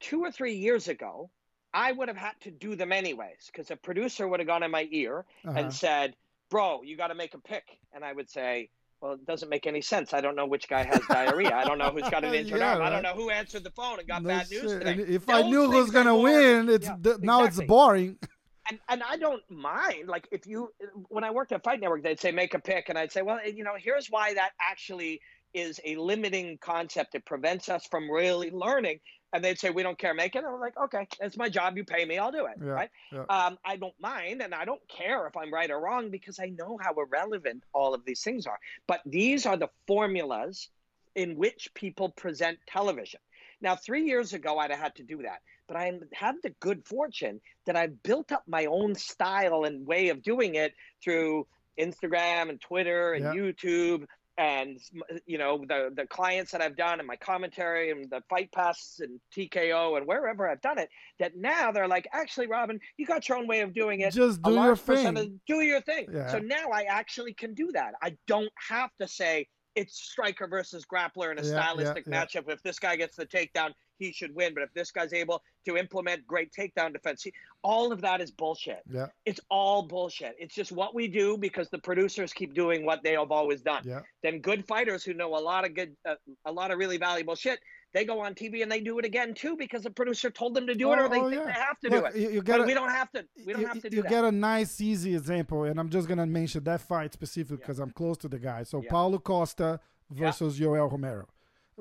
two or three years ago i would have had to do them anyways because a producer would have gone in my ear Uh-huh. and said bro, you got to make a pick. And I would say, well, it doesn't make any sense. I don't know which guy has diarrhea. I don't know who's got an injured Yeah, arm. I don't know who answered the phone and got No bad news today. And if I knew who's gonna win, it's Yeah, now it's boring. and and I don't mind. Like if you, when I worked at Fight Network, they'd say make a pick, and I'd say, well, you know, here's why that actually is a limiting concept. It prevents us from really learning. And they'd say, we don't care, make it. And I'm like, okay, it's my job. You pay me, I'll do it. Yeah, right? yeah. Um, I don't mind, and I don't care if I'm right or wrong because I know how irrelevant all of these things are. But these are the formulas in which people present television. Now, three years ago, I'd have had to do that, but I had the good fortune that I built up my own style and way of doing it through Instagram and Twitter and Yeah. YouTube and you know the the clients that I've done and my commentary and the fight pass and TKO and wherever I've done it that now they're like actually Robin you got your own way of doing it Just do your thing. do your thing. Yeah. So now I actually can do that. I don't have to say it's striker versus grappler in a yeah, stylistic yeah. matchup. If this guy gets the takedown, he should win. But if this guy's able to implement great takedown defense, see, all of that is bullshit. Yeah, It's all bullshit. It's just what we do because the producers keep doing what they have always done. yeah. Then good fighters who know a lot of good, uh, a lot of really valuable shit, they go on TV and they do it again too because the producer told them to do it Oh, or they oh, think yeah. they have to Look, do it. you, gotta, we don't have to. We don't you, have to do you that. get a nice, easy example, and I'm just gonna mention that fight specifically Yeah. because I'm close to the guy. So Yeah. Paulo Costa versus Yoel Romero.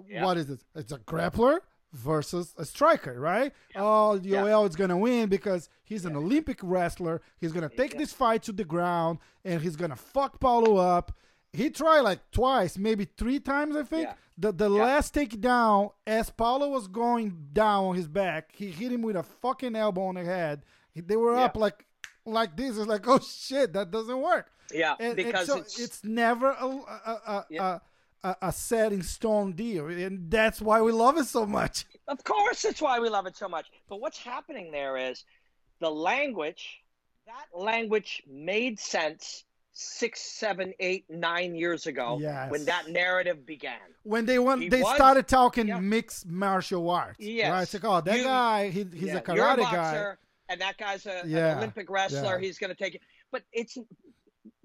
Yeah. What is it? It's a grappler versus a striker, right? Yeah. Oh, Yeah. Yoel is gonna win because he's an Olympic wrestler. He's gonna take Yeah. this fight to the ground and he's gonna fuck Paulo up. He tried like twice, maybe three times, I think. Yeah. The the Yeah. last takedown, as Paulo was going down on his back, he hit him with a fucking elbow on the head. He- They were Yeah. up like like this. It's like, oh shit, that doesn't work. Yeah, And, and because so it's, it's never a a, a, Yeah. a, a, a set in stone deal, and that's why we love it so much. of course that's why we love it so much. But what's happening there is the language. That language made sense six, seven, eight, nine years ago Yes. when that narrative began. When they went, He they was- started talking yeah. mixed martial arts. Yeah, right? It's like, oh, that You- guy, he, he's Yeah, a karate a guy. boxer, and that guy's a, Yeah, an Olympic wrestler. He's going to take it. But it's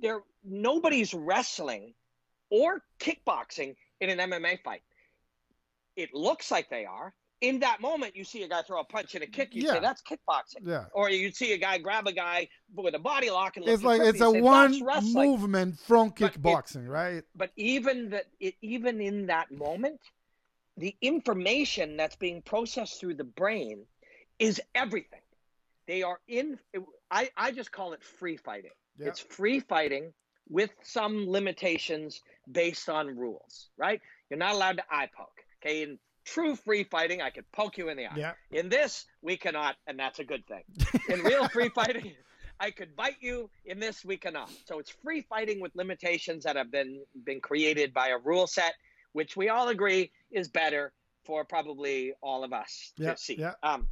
there. Nobody's wrestling or kickboxing in an MMA fight. It looks like they are. In that moment, you see a guy throw a punch and a kick. You Yeah. say that's kickboxing. Yeah. Or you see a guy grab a guy with a body lock and It's like it's a say, one movement from But it- kickboxing, right? But even that, it, even in that moment, the information that's being processed through the brain is everything. They are in. I I just call it free fighting. Yeah. It's free fighting with some limitations based on rules. Right? You're not allowed to eye poke. Okay. In true free fighting, I could poke you in the eye. Yeah. In this, we cannot, and that's a good thing. In real free fighting, I could bite you. In this, we cannot. So it's free fighting with limitations that have been been created by a rule set, which we all agree is better for probably all of us Yeah, to see. yeah. Um,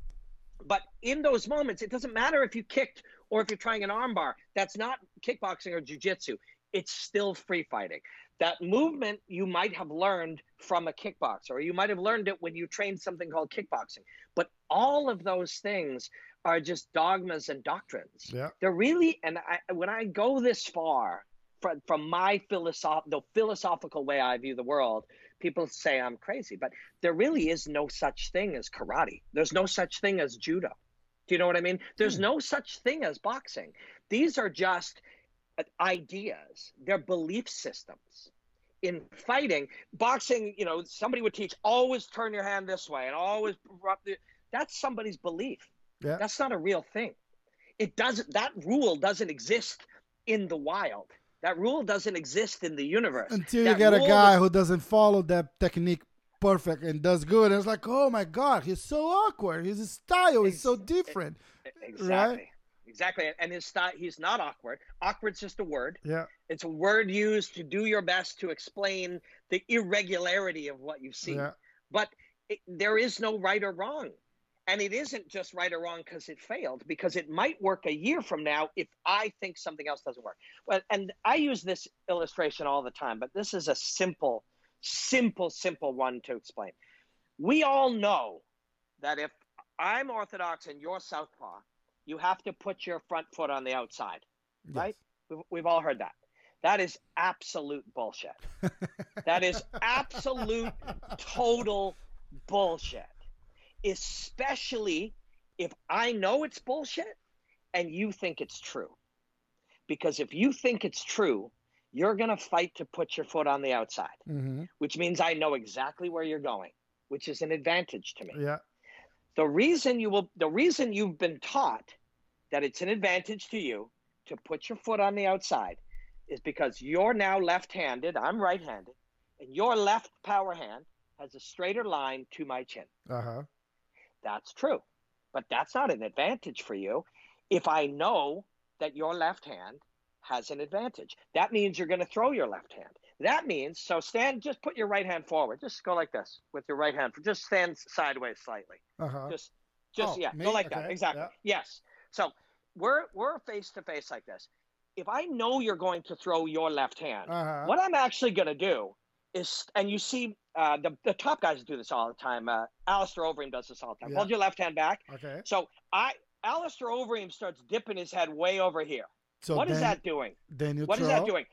but in those moments, it doesn't matter if you kicked or if you're trying an armbar. That's not kickboxing or jujitsu. It's still free fighting. That movement you might have learned from a kickboxer, or you might have learned it when you trained something called kickboxing. But all of those things are just dogmas and doctrines. Yeah. They're really, and I, when I go this far from, from my philosoph- the philosophical way I view the world, people say I'm crazy, but there really is no such thing as karate. There's no such thing as judo. Do you know what I mean? There's Hmm. no such thing as boxing. These are just Uh, ideas. They're belief systems. In fighting, boxing, you know, somebody would teach always turn your hand this way and always that's somebody's belief. Yeah. That's not a real thing. It doesn't that rule doesn't exist in the wild. That rule doesn't exist in the universe. Until you get a guy who doesn't follow that technique perfect and does good, and it's like, oh my god, he's so awkward. His style is so different. exactly. Exactly. And his style he's not awkward. Awkward's just a word. Yeah. It's a word used to do your best to explain the irregularity of what you see. Yeah. But it, there is no right or wrong. And it isn't just right or wrong because it failed, because it might work a year from now if I think something else doesn't work. Well, and I use this illustration all the time, but this is a simple, simple, simple one to explain. We all know that if I'm Orthodox and you're Southpaw, you have to put your front foot on the outside, right? We've, we've all heard that. That is absolute bullshit. that is absolute total bullshit. Especially if I know it's bullshit and you think it's true. Because if you think it's true, you're going to fight to put your foot on the outside, Mm-hmm. which means I know exactly where you're going, which is an advantage to me. Yeah. The reason you will the reason you've been taught that it's an advantage to you to put your foot on the outside is because you're now left-handed, I'm right-handed, and your left power hand has a straighter line to my chin. Uh huh. That's true. But that's not an advantage for you if I know that your left hand has an advantage. That means you're going to throw your left hand. That means, so stand, just put your right hand forward. Just go like this with your right hand. Just stand sideways slightly. Uh huh. Just, just, Oh, yeah, me? go like Okay, that. Exactly. yeah. Yes. So we're, we're face to face like this. If I know you're going to throw your left hand, Uh huh. what I'm actually going to do is, and you see uh, the, the top guys do this all the time. Uh, Alistair Overeem does this all the time. Yeah. Hold your left hand back. Okay. So I, Alistair Overeem starts dipping his head way over here. So what is then, that doing? Then you What is throw. that doing?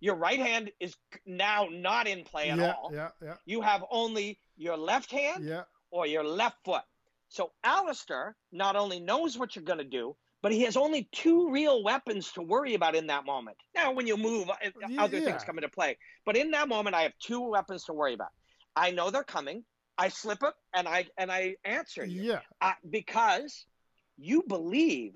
Your right hand is now not in play at yeah, all. yeah, yeah, You have only your left hand yeah. or your left foot. So Alistair not only knows what you're going to do, but he has only two real weapons to worry about in that moment. Now, when you move, uh, Yeah, other things come into play. But in that moment, I have two weapons to worry about. I know they're coming. I slip up and I and I answer you Yeah. uh, because you believe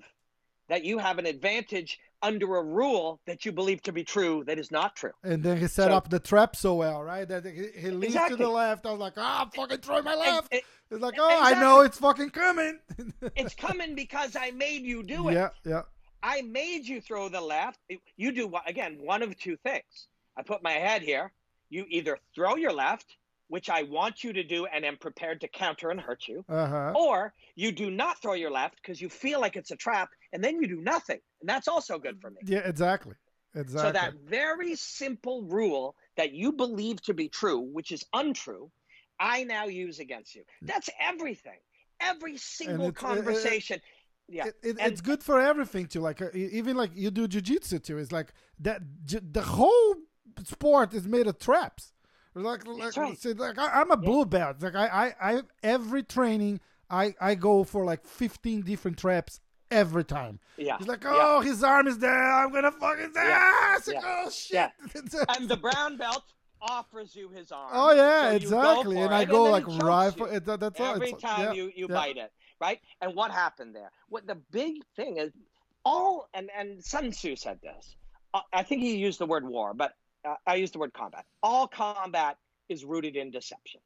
that you have an advantage under a rule that you believe to be true that is not true. And then he set So- up the trap so well, right? That he, he leans to the left. I was like, ah, I'm fucking throwing my left. And- it's like, oh, I know it's fucking coming. it's coming because I made you do it. yeah, yeah, I made you throw the left. You do what again? One of two things. I put my head here. You either throw your left, which I want you to do, and am prepared to counter and hurt you, uh huh. or you do not throw your left because you feel like it's a trap, and then you do nothing, and that's also good for me. Yeah, exactly, exactly. So that very simple rule that you believe to be true, which is untrue, I now use against you. That's everything. Every single it's- it- it- conversation. yeah. It, it, and- it's good for everything too. Like uh, even like you do jujitsu too. It's like that. J- the whole sport is made of traps. Like, like, right. like I, I'm a blue belt. Like I, I, I, every training, I, I go for like 15 different traps every time. Yeah. He's like, yeah. oh, his arm is there. I'm gonna fucking Yeah. ass. Like, Yeah. Oh shit. Yeah. And the brown belt offers you his arm. oh yeah, So exactly. and I go then like for it. That, that's all. Every It's- time yeah, you, you yeah. bite it, right? And what happened there? What the big thing is, all and and Sun Tzu said this. Uh, I think he used the word war, but uh, I use the word combat. All combat is rooted in deception.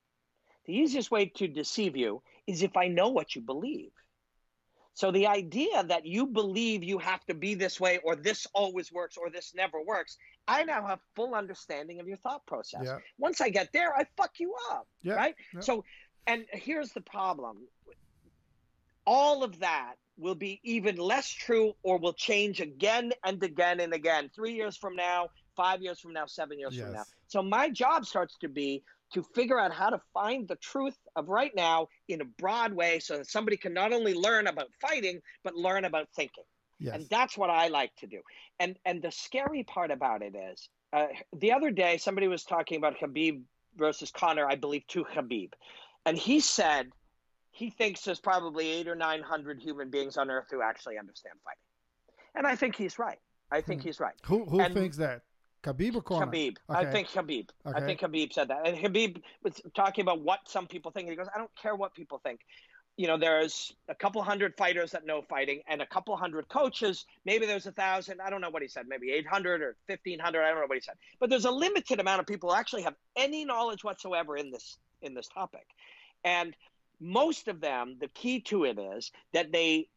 The easiest way to deceive you is if I know what you believe. So the idea that you believe you have to be this way or this always works or this never works, I now have full understanding of your thought process. Yeah. Once I get there, I fuck you up, Yeah, right? yeah. So and here's the problem. All of that will be even less true or will change again and again and again. 3 years from now, 5 years from now, 7 years from now. So my job starts to be to figure out how to find the truth of right now in a broad way so that somebody can not only learn about fighting but learn about thinking Yes. and that's what i like to do and and the scary part about it is uh, the other day somebody was talking about Khabib versus Conor i believe to Khabib and he said he thinks there's probably eight or nine hundred human beings on earth who actually understand fighting and i think he's right i think Hmm. he's right who who and- thinks that? Khabib or Conor? Khabib. I Okay. think Khabib. I think Khabib said that. And Khabib was talking about what some people think. He goes, I don't care what people think. You know, there's a couple hundred fighters that know fighting and a couple hundred coaches. Maybe there's a thousand. I don't know what he said. Maybe 800 or 1500. I don't know what he said. But there's a limited amount of people who actually have any knowledge whatsoever in this in this topic. And most of them, the key to it is that they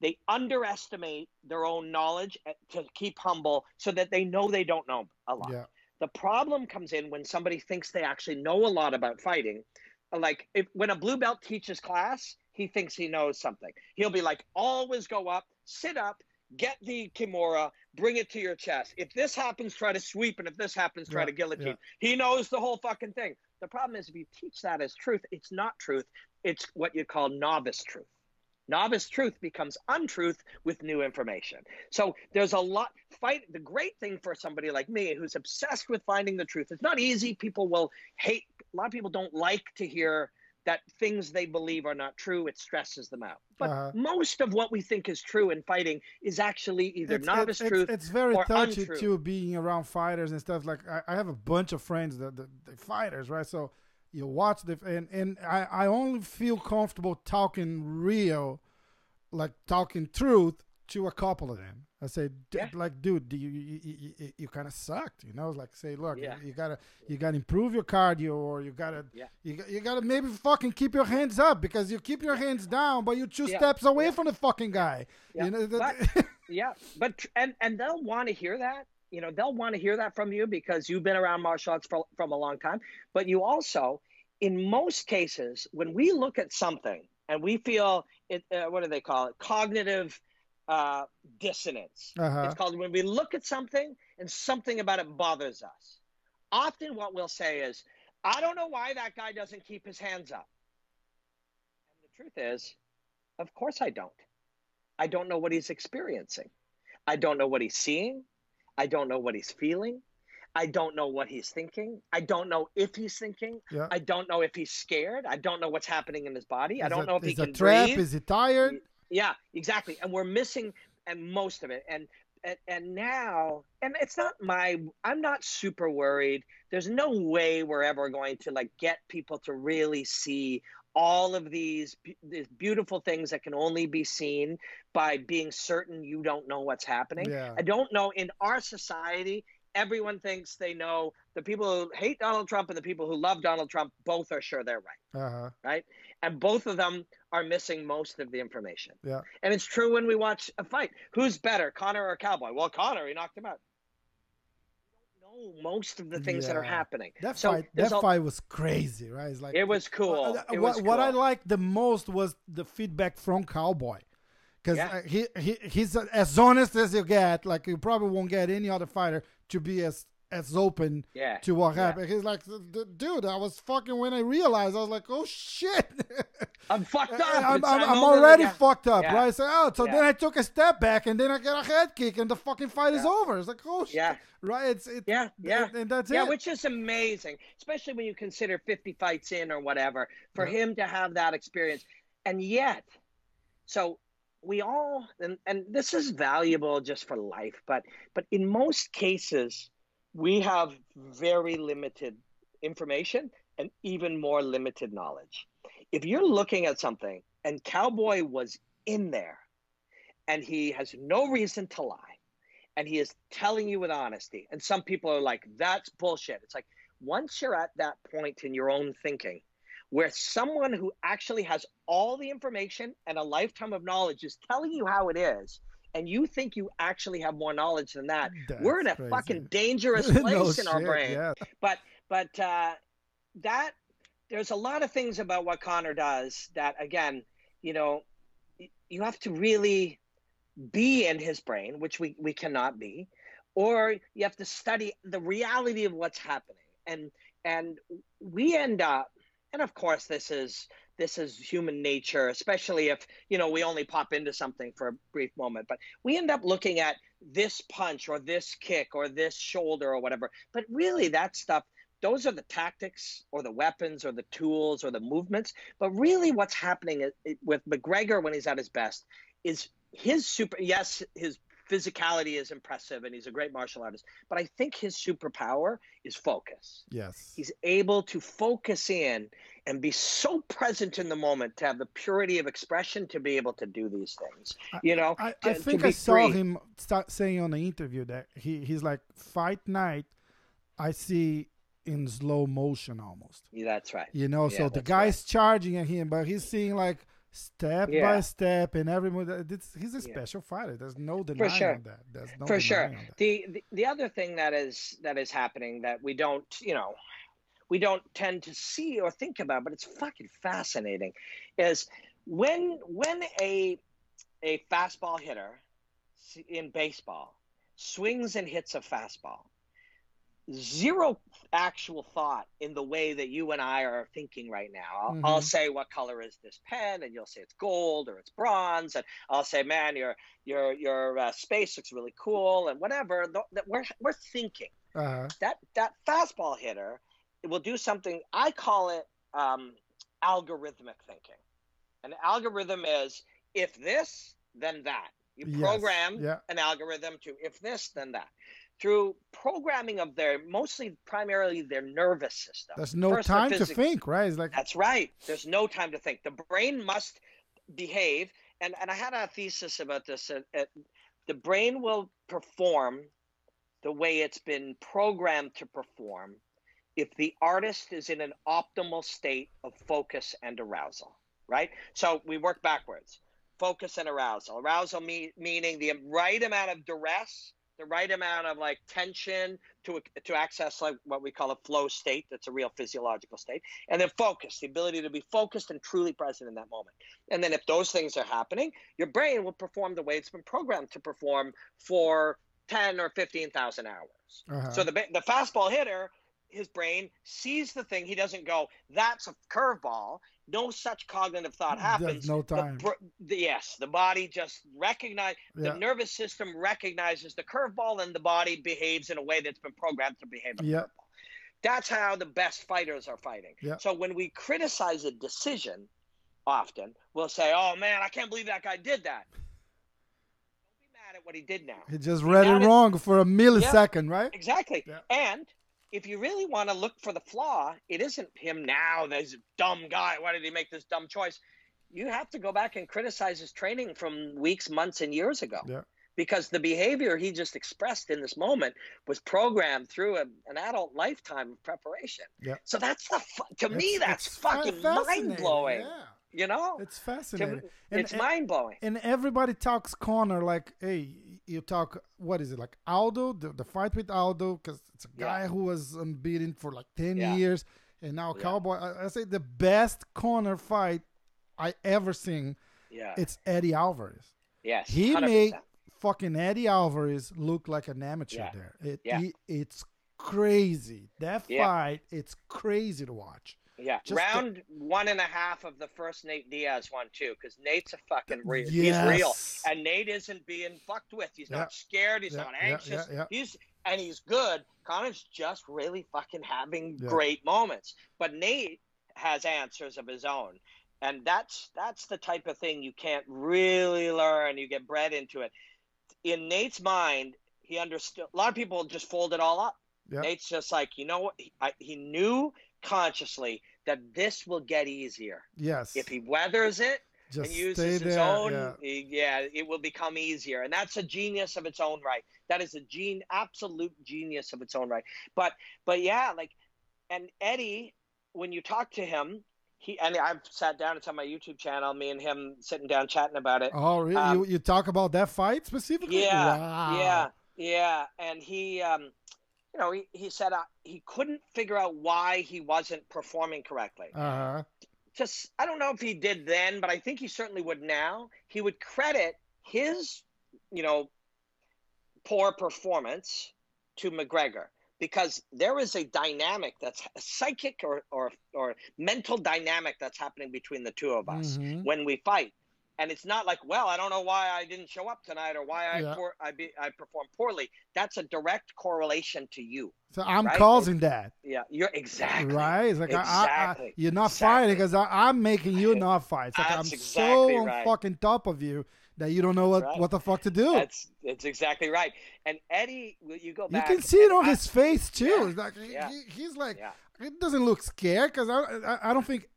they underestimate their own knowledge eh, to keep humble so that they know they don't know a lot. Yeah. The problem comes in when somebody thinks they actually know a lot about fighting. Like if when a blue belt teaches class, he thinks he knows something. He'll be like, always go up, sit up, get the kimura, bring it to your chest. If this happens, try to sweep, and if this happens, try Yeah, to guillotine. yeah. He knows the whole fucking thing. The problem is if you teach that as truth, it's not truth. It's what you call novice truth. Novice truth becomes untruth with new information. So there's a lot fight the great thing for somebody like me who's obsessed with finding the truth. It's not easy. People will hate a lot of people don't like to hear that things they believe are not true. It stresses them out. But Uh-huh. most of what we think is true in fighting is actually either it's, novice it's, truth It's, it's very touchy untrue. too, being around fighters and stuff. Like I, I have a bunch of friends that the, the fighters, right? So you watch the and and I, I only feel comfortable talking real, like talking truth to a couple of them. I say, "D- Yeah. like, dude, you you, you, you, you kind of sucked, you know? Like, say, look, Yeah. you, you gotta you gotta improve your cardio, or you gotta Yeah. you, got- you gotta maybe fucking keep your hands up because you keep your hands down, but you two steps away from the fucking guy. Yeah. You know, that, yeah but and and they'll want to hear that you know they'll want to hear that from you because you've been around martial arts for, from a long time but you also in most cases when we look at something and we feel it uh, what do they call it cognitive uh, dissonance uh-huh. it's called when we look at something and something about it bothers us often what we'll say is i don't know why that guy doesn't keep his hands up and the truth is of course i don't I don't know what he's experiencing. I don't know what he's seeing. I don't know what he's feeling. I don't know what he's thinking. I don't know if he's thinking. Yeah. I don't know if he's scared. I don't know what's happening in his body. I don't know if he is can trap? breathe. Is he tired? Yeah, exactly. And we're missing and most of it. And, and and now and it's not my I'm not super worried. There's no way we're ever going to like get people to really see all of these these beautiful things that can only be seen by being certain you don't know what's happening. Yeah. I don't know in our society everyone thinks they know the people who hate Donald Trump and the people who love Donald Trump both are sure they're right Uh-huh. right? And both of them are missing most of the information. Yeah. And it's true when we watch a fight. Who's better, Conor or Cowboy? Well, Conor, he knocked him out. We don't know most of the things that are happening. That so fight that a- fight was crazy, right? It's like It was cool. It what was what I liked the most was the feedback from Cowboy. Because Yeah. he, he he's as honest as you get. Like you probably won't get any other fighter to be as as open Yeah. to what Yeah. happened. He's like, dude, I was fucking when I realized I was like, oh shit, I'm fucked up. I'm, I'm, I'm already yeah. fucked up, Yeah. right? So, oh, so Yeah. then I took a step back and then I got a head kick and the fucking fight is over. It's like, oh shit, Yeah. right? It's it, Yeah, yeah. and, and that's yeah, it. which is amazing, especially when you consider 50 fights in or whatever, for Yeah. him to have that experience. And yet, so we all, and, and this is valuable just for life, but but in most cases, we have very limited information and even more limited knowledge. If you're looking at something and Cowboy was in there and he has no reason to lie and he is telling you with honesty, and some people are like, that's bullshit. It's like, once you're at that point in your own thinking where someone who actually has all the information and a lifetime of knowledge is telling you how it is, and you think you actually have more knowledge than that, we're in a crazy. fucking dangerous No place in our brain Yeah. but but uh, that there's a lot of things about what Conor does that again, you know, you have to really be in his brain, which we we cannot be, or you have to study the reality of what's happening, and and we end up, and of course this is this is human nature, especially if you know we only pop into something for a brief moment, but we end up looking at this punch or this kick or this shoulder or whatever, but really that stuff those are the tactics or the weapons or the tools or the movements. But really, what's happening i- i- with McGregor when he's at his best is his super. Yes, his physicality is impressive and he's a great martial artist. But I think his superpower is focus. Yes. He's able to focus in and be so present in the moment to have the purity of expression to be able to do these things. You know, I, to, I think I saw free. him start saying on the interview that he, he's like fight night. I see in slow motion almost. Yeah, that's right. You know, Yeah, so the guy's charging at him, but he's seeing like step by step and every move. It's, he's a Yeah. special fighter. There's no denying sure. that. There's no for sure denying on that. the, the the other thing that is that is happening that we don't you know we don't tend to see or think about but it's fucking fascinating is when when a a fastball hitter in baseball swings and hits a fastball zero actual thought in the way that you and I are thinking right now. I'll, Mm-hmm. I'll say, "What color is this pen?" and you'll say it's gold or it's bronze, and I'll say, "Man, your your your uh, space looks really cool," and whatever. Th- That we're we're thinking Uh-huh. that that fastball hitter will do something. I call it um, algorithmic thinking. An algorithm is if this, then that. You Yes, program yeah. an algorithm to if this, then that. Through programming of their mostly primarily their nervous system. There's no First, time to think, right? It's like That's right. There's no time to think. The brain must behave. And, and I had a thesis about this. uh, the brain will perform the way it's been programmed to perform if the artist is in an optimal state of focus and arousal, right? So we work backwards focus and arousal. Arousal me- meaning the right amount of duress, the right amount of like tension to to access like what we call a flow state. That's a real physiological state, and then focus, the ability to be focused and truly present in that moment. And then if those things are happening, your brain will perform the way it's been programmed to perform for ten or fifteen thousand hours. uh-huh. So the the fastball hitter, his brain sees the thing. He doesn't go, "That's a curveball." No such cognitive thought There's happens. no time. br- the, yes, the body just recognize. Yeah. The nervous system recognizes the curveball, and the body behaves in a way that's been programmed to behave. Yeah. That's how the best fighters are fighting. Yeah. So when we criticize a decision, often we'll say, "Oh man, I can't believe that guy did that." Don't be mad at what he did now. he just read it wrong for a millisecond, right? Exactly. Yeah. And if you really want to look for the flaw, it isn't him now, this dumb guy. Why did he make this dumb choice? You have to go back and criticize his training from weeks, months, and years ago. Yeah. Because the behavior he just expressed in this moment was programmed through a, an adult lifetime of preparation. Yeah. So that's the to me that's fucking mind blowing. Yeah. You know, It's fascinating. And- it's mind blowing. and everybody talks corner like hey you talk what is it like aldo the, the fight with aldo because it's a Yeah. guy who was unbeaten for like 10 Yeah. years and now Yeah. cowboy I, I say the best corner fight i ever seen Yeah. it's eddie alvarez yes. he 100%. made fucking eddie alvarez look like an amateur Yeah. there it, Yeah. he- it's crazy that Yeah. fight it's crazy to watch Yeah, Just the- round one and a half of the first Nate Diaz one too, because Nate's a fucking real. He's real, and Nate isn't being fucked with. He's Yeah. not scared. He's Yeah, not anxious. yeah. He's and he's good. Conor's just really fucking having great moments, but Nate has answers of his own, and that's that's the type of thing you can't really learn. You get bred into it. In Nate's mind, he understood. A lot of people just fold it all up. Nate's just like, you know what? He, I, he knew consciously that this will get easier yes if he weathers it just and uses his there own. yeah. yeah, it will become easier, and that's a genius of its own right. That is a gene, absolute genius of its own right. But, but yeah, like, and Eddie, when you talk to him, he and I've sat down. It's on my YouTube channel. Me and him sitting down chatting about it. Oh, really? Um, you, you talk about that fight specifically? Yeah, Wow. yeah, yeah. And he, um, you know, he, he said uh, he couldn't figure out why he wasn't performing correctly. Uh-huh. Just, I don't know if he did then, but I think he certainly would now. He would credit his, you know, poor performance to McGregor because there is a dynamic that's a psychic or, or, or mental dynamic that's happening between the two of us Mhm. when we fight. And it's not like, well, I don't know why I didn't show up tonight or why I Yeah. poor, I, be, I performed poorly. That's a direct correlation to you. So I'm Right? causing that, Yeah, you're exactly right? It's like I- I, I, Exactly. you're not Exactly. fighting because I'm making you not fight. It's like I'm That's so exactly on fucking top of you that you don't know what, right. what the fuck to do. That's that's exactly right. And Eddie, you go you can see it on I- his face too. Yeah. Like Yeah. he, he's like Yeah. it doesn't look scared because I, I I don't think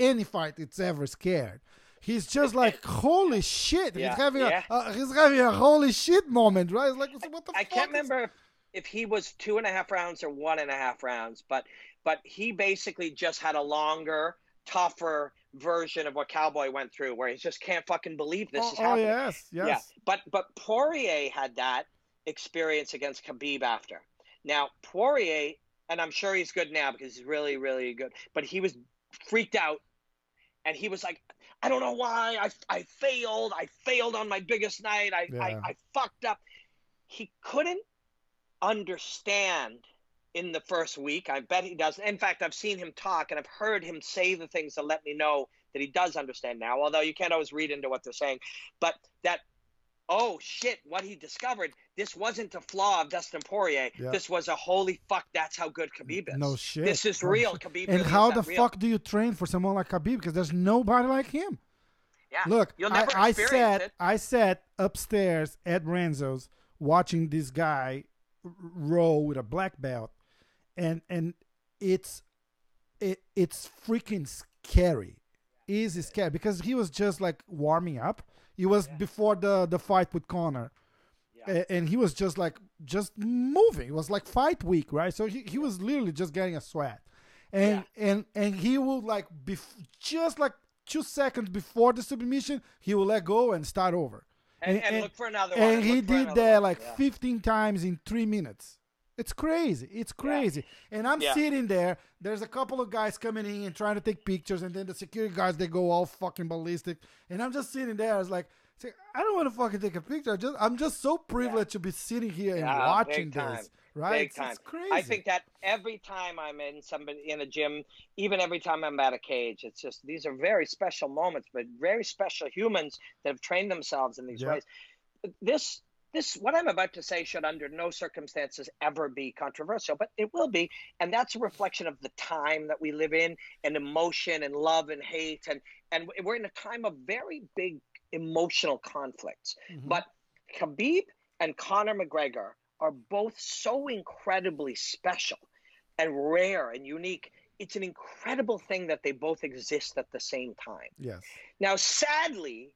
any fight it's ever scared. He's just like holy shit. Yeah, He's having yeah. a uh, he's having a holy shit moment, right? It's like what the I fuck? can't is- remember if, if he was two and a half rounds or one and a half rounds, but but he basically just had a longer, tougher version of what Cowboy went through, where he just can't fucking believe this oh, is happening. oh, happening. yes, yes. Yeah, but but Poirier had that experience against Khabib after. Now Poirier, and I'm sure he's good now because he's really really good, but he was freaked out, and he was like, I don't know why I I failed, I failed on my biggest night, I I, Yeah. I fucked up. He couldn't understand in the first week. I bet he does. In fact, I've seen him talk and I've heard him say the things that let me know that he does understand now, although you can't always read into what they're saying. But that, oh shit, what he discovered, this wasn't a flaw of Dustin Poirier. This was a holy fuck, that's how good Khabib is. No shit. This is No real. shit. Khabib And really how is the real. fuck do you train for someone like Khabib? Because there's nobody like him. Yeah. Look, You'll I, never I sat it. I sat upstairs at Renzo's watching this guy roll with a black belt, and and it's it it's freaking scary. Easy scary because he was just like warming up. He was before the the fight with Connor. A- And he was just like just moving. It was like fight week, right? So he, he was literally just getting a sweat, and and and he would like bef- just like two seconds before the submission, he will let go and start over. And- and look for another one, And and he did that one, like yeah. 15 times in three minutes. It's crazy. It's crazy. And I'm Yeah. sitting there. There's a couple of guys coming in and trying to take pictures, and then the security guards they go all fucking ballistic. And I'm just sitting there. I was like, I don't want to fucking take a picture. I just I'm just so privileged to be sitting here and Yeah, watching big time. this. Right? Big it's, it's crazy. I think that every time I'm in somebody in a gym, even every time I'm at a cage, it's just these are very special moments, but very special humans that have trained themselves in these Yeah. ways. This this what I'm about to say should under no circumstances ever be controversial, but it will be, and that's a reflection of the time that we live in, and emotion and love and hate, and and we're in a time of very big emotional conflicts. Mhm. But Khabib and Conor McGregor are both so incredibly special and rare and unique. It's an incredible thing that they both exist at the same time. yes. Now, sadly,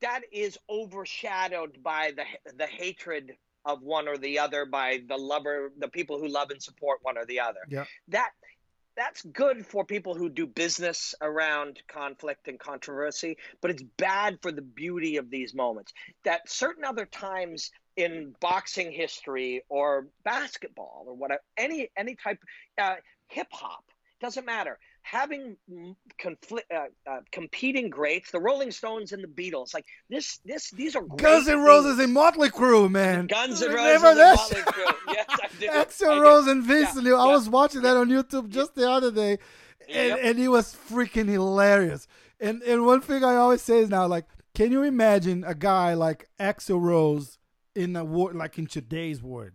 that is overshadowed by the the hatred of one or the other, by the lover, the people who love and support one or the other. Yeah. That that's good for people who do business around conflict and controversy, but it's bad for the beauty of these moments. That certain other times in boxing history or basketball or whatever, any any type, uh, hip hop doesn't matter. Having conflict, uh, uh, competing greats, the Rolling Stones and the Beatles, like this, this, these are Guns N' Roses and Motley Crue, man. Guns N' Roses and Motley? Crue. Yes, I do. I Axl. Rose and Vince Yeah. I yeah. was watching that on YouTube just the other day, and, Yep. and it was freaking hilarious. And and one thing I always say is now, like, can you imagine a guy like Axl Rose in a word like in today's world,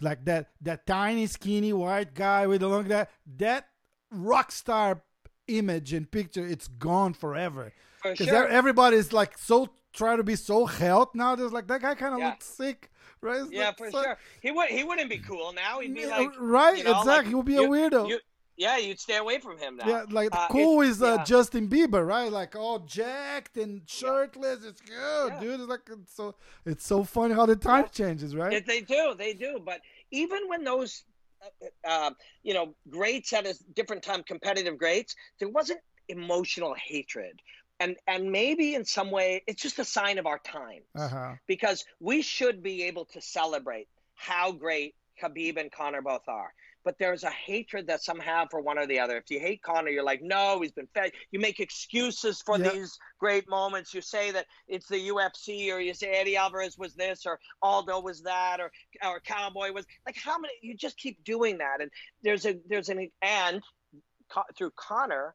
like that that tiny skinny white guy with the long that that rock star image and picture, it's gone forever. For Because sure. everybody's like so trying to be so health nowadays. Like that guy kind of Yeah. looks sick, right? It's Yeah, like for so- sure. He would he wouldn't be cool now. He'd be Yeah, like right, you know, exactly. like, he would be a you- weirdo. you- yeah, you'd stay away from him now. yeah, like Uh, cool is uh, yeah. Justin Bieber, right? Like all jacked and shirtless. It's good, dude. It's like it's so it's so funny how the time changes, right? It- they do, they do. But even when those, uh, uh, you know, greats at a different time, competitive greats, there wasn't emotional hatred, and and maybe in some way it's just a sign of our times Uh huh. because we should be able to celebrate how great Khabib and Conor both are. But there's a hatred that some have for one or the other. If you hate Conor, you're like, no, he's been fed. You make excuses for Yeah. these great moments. You say that it's the UFC, or you say Eddie Alvarez was this, or Aldo was that, or or Cowboy was like. How many? You just keep doing that, and there's a there's an and Co- through Conor,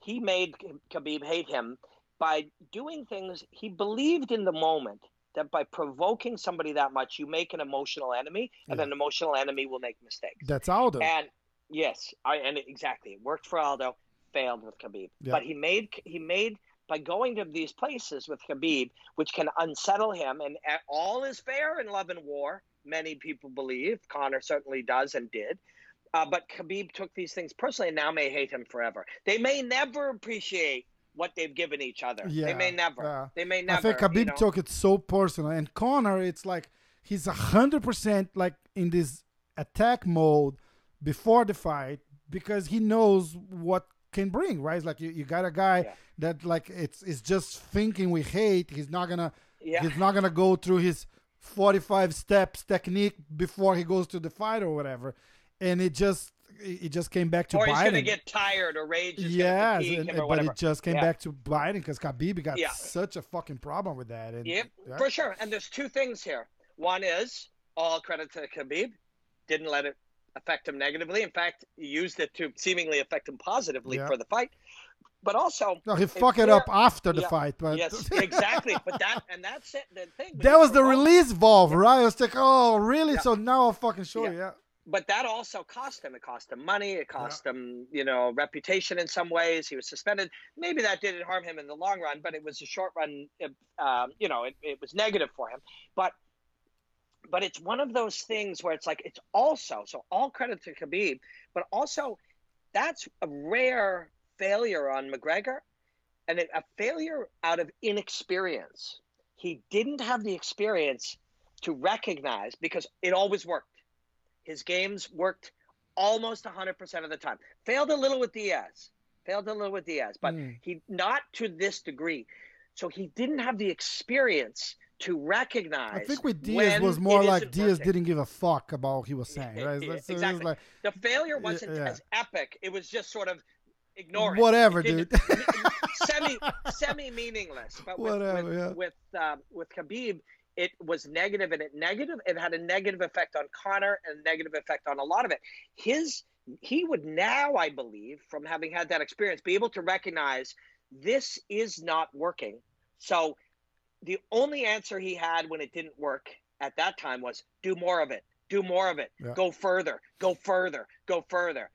he made Khabib hate him by doing things he believed in the moment that by provoking somebody that much, you make an emotional enemy, and Yeah. an emotional enemy will make mistakes. That's Aldo. And yes, I and exactly, it worked for Aldo, failed with Khabib. Yeah. But he made he made by going to these places with Khabib, which can unsettle him, and all is fair in love and war. Many people believe Conor certainly does and did. Uh, but Khabib took these things personally and now may hate him forever. They may never appreciate what they've given each other. Yeah, they may never. yeah. They may never. I think Khabib you know? took it so personal, and Conor, it's like he's a hundred percent like in this attack mode before the fight because he knows what can bring. Right? It's like you, you got a guy Yeah. that like it's it's just thinking we hate. He's not gonna Yeah. he's not gonna go through his forty five steps technique before he goes to the fight or whatever. And it just it just came back to or he's going to get tired or rage is Yes, going and- but it just came Yeah. back to biting because Khabib got Yeah. such a fucking problem with that. And, Yep, yeah. for sure. And there's two things here. One is all credit to Khabib, didn't let it affect him negatively. In fact, he used it to seemingly affect him positively Yeah. for the fight. But also, No, he fucked it up after the yeah, fight, but yes, exactly. But that and that's it. The thing. that was the release valve, right? I was like, oh, really? Yeah. So now I'll fucking show you. Yeah. but that also cost him. It cost him money. It cost him, you know, reputation in some ways. He was suspended. Maybe that didn't harm him in the long run, but it was a short run. Um, you know, it, it was negative for him. But but it's one of those things where it's like it's also so all credit to Khabib, but also that's a rare failure on McGregor, and a failure out of inexperience. He didn't have the experience to recognize because it always worked. His games worked almost 100% of the time. Failed a little with Diaz. Failed a little with Diaz, but Mm. he not to this degree. So he didn't have the experience to recognize. I think with Diaz was more like Diaz working. didn't give a fuck about what he was saying, right? Yeah, So it was exactly. like, The failure wasn't yeah. as epic. It was just sort of ignored. Whatever, dude. semi semi meaningless. But with Whatever, with yeah. with, uh, with Khabib, it was negative, and it negative. It had a negative effect on Conor and a negative effect on a lot of it. His he would now, I believe, from having had that experience, be able to recognize this is not working. So the only answer he had when it didn't work at that time was do more of it, do more of it, Yeah. go further, go further, go further.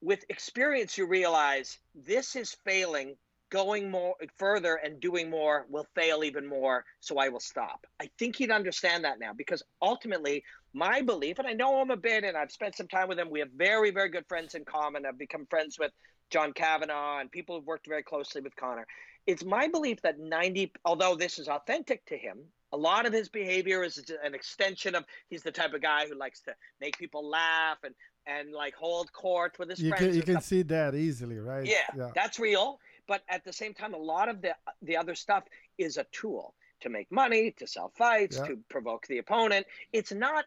With experience, you realize this is failing. Going more further and doing more will fail even more, so I will stop. I think he'd understand that now because ultimately, my belief, and I know him a bit, and I've spent some time with him. We have very, very good friends in common. I've become friends with John Kavanagh and people who've worked very closely with Conor. It's my belief that 90, although this is authentic to him, a lot of his behavior is an extension of he's the type of guy who likes to make people laugh and and like hold court with his you friends. can you can stuff. see that easily, right? Yeah, that's real. But at the same time, a lot of the the other stuff is a tool to make money, to sell fights, Yeah. to provoke the opponent. It's not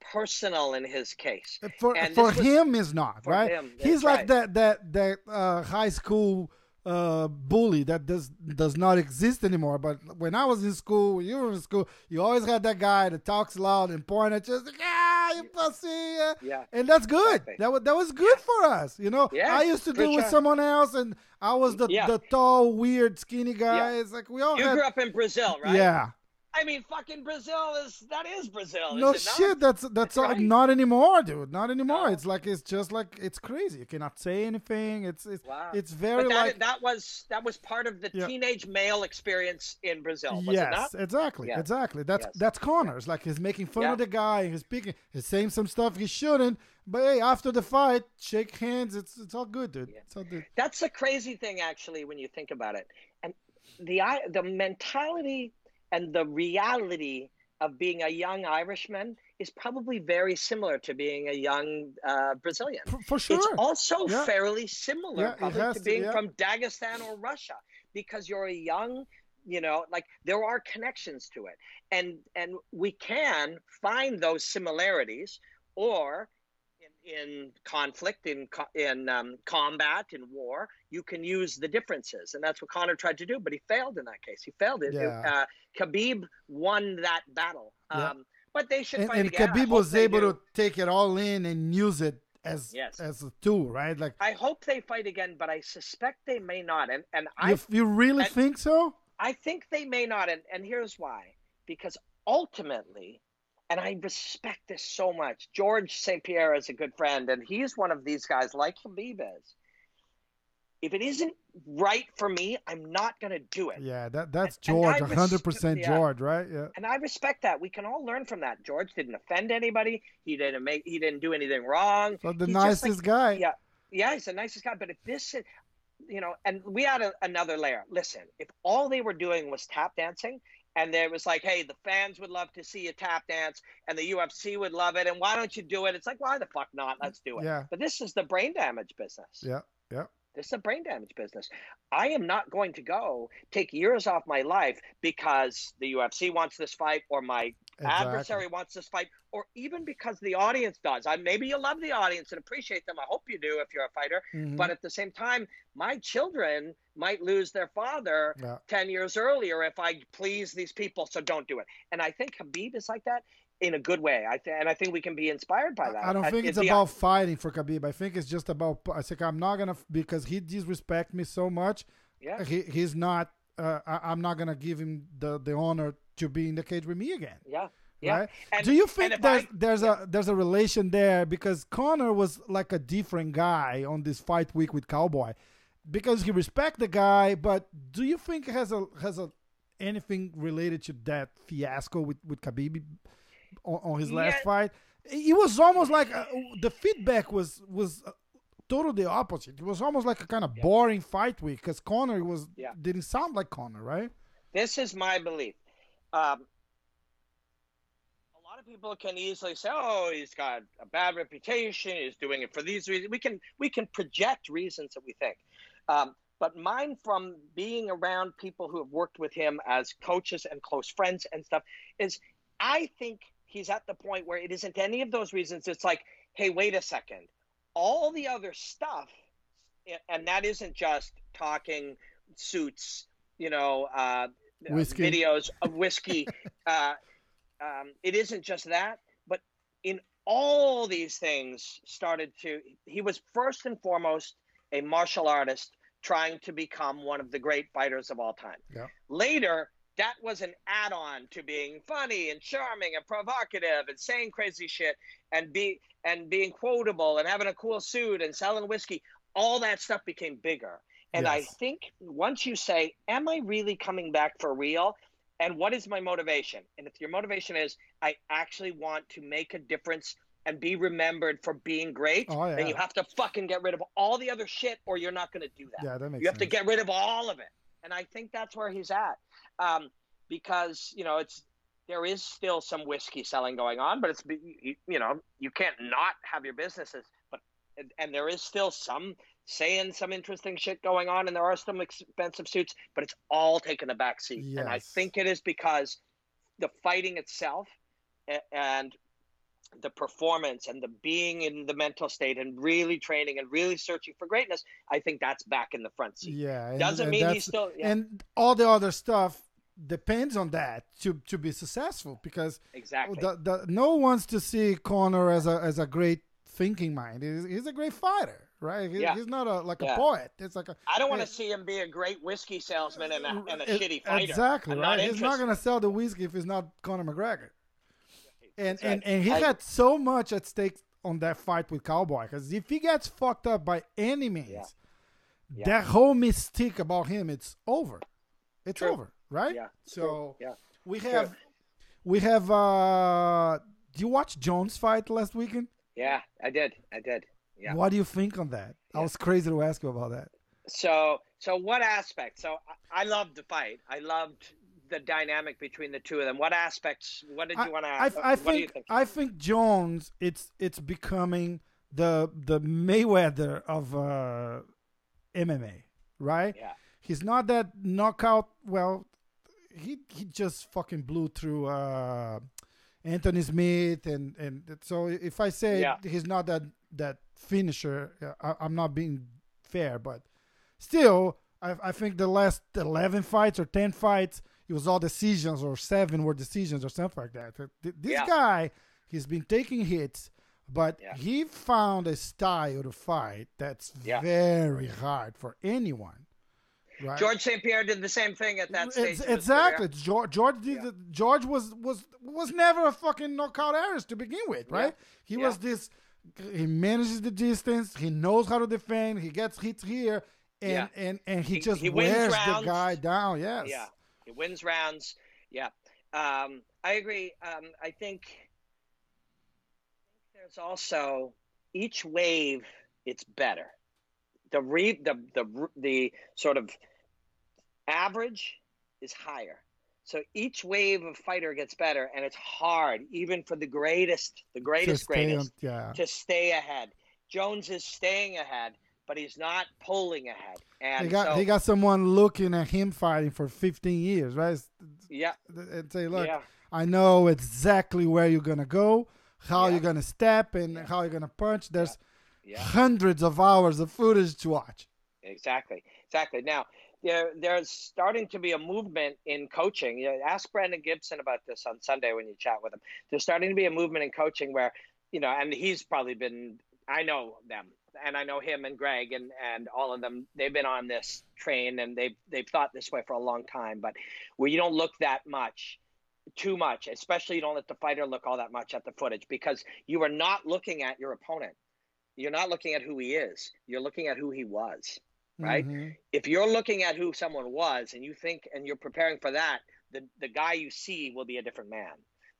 personal in his case. For And for was- him is not right. him, He's like right. that that that uh, high school uh, bully that does does not exist anymore. But when I was in school, when you were in school, you always had that guy that talks loud and point at you, like, ah, you pussy. yeah." Yeah. And that's good. That was that was good for us. You know, Yeah, I used to do it with someone else, and I was the Yeah. the tall, weird, skinny guy. Yeah. It's like we all You had. grew up in Brazil, right? Yeah. I mean, fucking Brazil is that is Brazil. No is shit, that's that's all, right. not anymore, dude. Not anymore. No. It's like it's just like it's crazy. You cannot say anything. It's it's Wow. it's very that, like that was that was part of the Yeah. teenage male experience in Brazil, was it yes, not? exactly, Yes. exactly. That's Yes. that's Conor's. Like he's making fun Yeah. of the guy. He's speaking. He's saying some stuff he shouldn't. But hey, after the fight, shake hands. It's it's all good, dude. It's all good. That's the crazy thing, actually, when you think about it. And the i- the mentality and the reality of being a young Irishman is probably very similar to being a young uh, Brazilian. For, for sure. It's also Yeah. fairly similar Yeah, to to, being yeah. from Dagestan or Russia because you're a young, you know, like there are connections to it. And and we can find those similarities or in, conflict, in co- in um, combat, in war, you can use the differences, and that's what Conor tried to do, but he failed in that case. He failed it. Yeah. Uh, Khabib won that battle, Yeah. um, but they should and, fight and Khabib was able do. to take it all in and use it as Yes. as a tool, right? Like I hope they fight again, but I suspect they may not. And and I you, you really think so? I think they may not. And and here's why: because ultimately, and I respect this so much. George St. Pierre is a good friend, and he's one of these guys like Khabib is. If it isn't right for me, I'm not going to do it. Yeah, that that's And- and George, respect- percent yeah. George, right? Yeah. And I respect that. We can all learn from that. George didn't offend anybody. He didn't make. He didn't do anything wrong. So the He's nicest like- guy. Yeah, yeah, he's the nicest guy. But if this, is- you know, and we had a, another layer. Listen, if all they were doing was tap dancing, and there was like, hey, the fans would love to see you tap dance, and the UFC would love it, and why don't you do it? It's like, why the fuck not? Let's do it. Yeah. But this is the brain damage business. Yeah, yeah. This is a brain damage business. I am not going to go take years off my life because the UFC wants this fight or my Exactly. adversary wants this fight or even because the audience does. I maybe you love the audience and appreciate them. I hope you do if you're a fighter. Mhm. But at the same time, my children might lose their father Yeah. 10 years earlier if I please these people, so don't do it. And I think Khabib is like that. In a good way. I th- and I think we can be inspired by that. I don't think I, it's about fighting for Khabib. I think it's just about. I think I'm not gonna because he disrespect me so much. Yeah. He he's not. Uh, I, I'm not gonna give him the the honor to be in the cage with me again. Yeah. Yeah. Right? And- Do you think there's I- there's a there's a relation there because Conor was like a different guy on this fight week with Cowboy, because he respect the guy, but do you think it has a has a anything related to that fiasco with with Khabib on, on his last Yeah. fight? It was almost like uh, the feedback was was uh, totally the opposite. It was almost like a kind of boring fight week because Conor was Yeah. didn't sound like Conor, right? This is my belief. Um, a lot of people can easily say, "Oh, he's got a bad reputation. He's doing it for these reasons." We can we can project reasons that we think. Um, but mine, from being around people who have worked with him as coaches and close friends and stuff, is I think he's at the point where it isn't any of those reasons. It's like, hey, wait a second. All the other stuff, and that isn't just talking suits, you know, uh, Whiskey. videos of whiskey. uh, um, it isn't just that, but in all these things started to. He was first and foremost a martial artist trying to become one of the great fighters of all time. Yeah. Later, that was an add-on to being funny and charming and provocative and saying crazy shit and be and being quotable and having a cool suit and selling whiskey. All that stuff became bigger. And I think once you say, "Am I really coming back for real?" and what is my motivation? And if your motivation is, "I actually want to make a difference and be remembered for being great," Oh, yeah. then you have to fucking get rid of all the other shit, or you're not going to do that Yeah, that makes you have to get rid of all of it and i think that's where he's at um, because you know it's there is still some whiskey selling going on but it's you, you know you can't not have your businesses but and, there is still some saying some interesting shit going on and there are some expensive suits but it's all taken a back seat. And i think it is because the fighting itself and the performance and the being in the mental state and really training and really searching for greatness, I think that's back in the front seat. Yeah, and- Doesn't and mean he's still yeah, and all the other stuff depends on that to to be successful because exactly. the, the, no one wants to see Conor as a as a great thinking mind. He's, he's a great fighter, right? He- Yeah. He's not a like a Yeah. poet. It's like a I don't want to see him be a great whiskey salesman and a, and a it- shitty fighter. Exactly, I'm right? Not He's not going to sell the whiskey if he's not Conor McGregor. And That's right. and and he I- had so much at stake on that fight with Cowboy because if he gets fucked up by any means, Yeah. Yeah. that whole mystique about him, it's over. It's True. over, right? Yeah. So Yeah. we have we have. uh Do you watch Jones fight last weekend? Yeah, I did. I did. Yeah. What do you think on that? I was crazy to ask you about that. So, so what aspect? So, I, I loved the fight. I loved the dynamic between the two of them. What aspects? What did you want to? I, I what do you think think? I think Jones it's it's becoming the the Mayweather of uh, MMA, right? Yeah. He's not that knockout. Well, he he just fucking blew through uh, Anthony Smith, and and so if I say Yeah. he's not that that finisher, uh, I, I'm not being fair, but still, I, I think the last eleven fights or ten fights, it was all decisions, or seven were decisions, or something like that. This Yeah. guy, he's been taking hits. But Yeah. he found a style to fight that's Yeah. very hard for anyone. Right? George St. Pierre did the same thing at that stage. It's- exactly. George George did the- George was was was never a fucking knockout artist to begin with, right? He was this. He manages the distance. He knows how to defend. He gets hits here, and Yeah. and and he, He- just he wears the guy down. Yes. Yeah, wins rounds. Yeah, um, I agree. Um, I think there's also each wave. It's better. The re the the the sort of average is higher. So each wave of fighter gets better, and it's hard, even for the greatest, the greatest, stay greatest, on- yeah. to stay ahead. Jones is staying ahead, but he's not pulling ahead. And He got so, he got someone looking at him fighting for 15 years, right? yeah, And say, look, yeah. I know exactly where you're gonna go, how Yeah. you're gonna step, and Yeah. how you're gonna punch. There's Yeah. hundreds of hours of footage to watch. Exactly, exactly. Now, there there's starting to be a movement in coaching. You know, ask Brandon Gibson about this on Sunday when you chat with him. There's starting to be a movement in coaching where, you know, and he's probably been. I know them, and I know him and Greg and and all of them. They've been on this train and they've they've thought this way for a long time. But where you don't look that much too much, especially you don't let the fighter look all that much at the footage because you are not looking at your opponent. You're not looking at who he is. You're looking at who he was, right? Mm-hmm. If you're looking at who someone was and you think and you're preparing for that, the the guy you see will be a different man.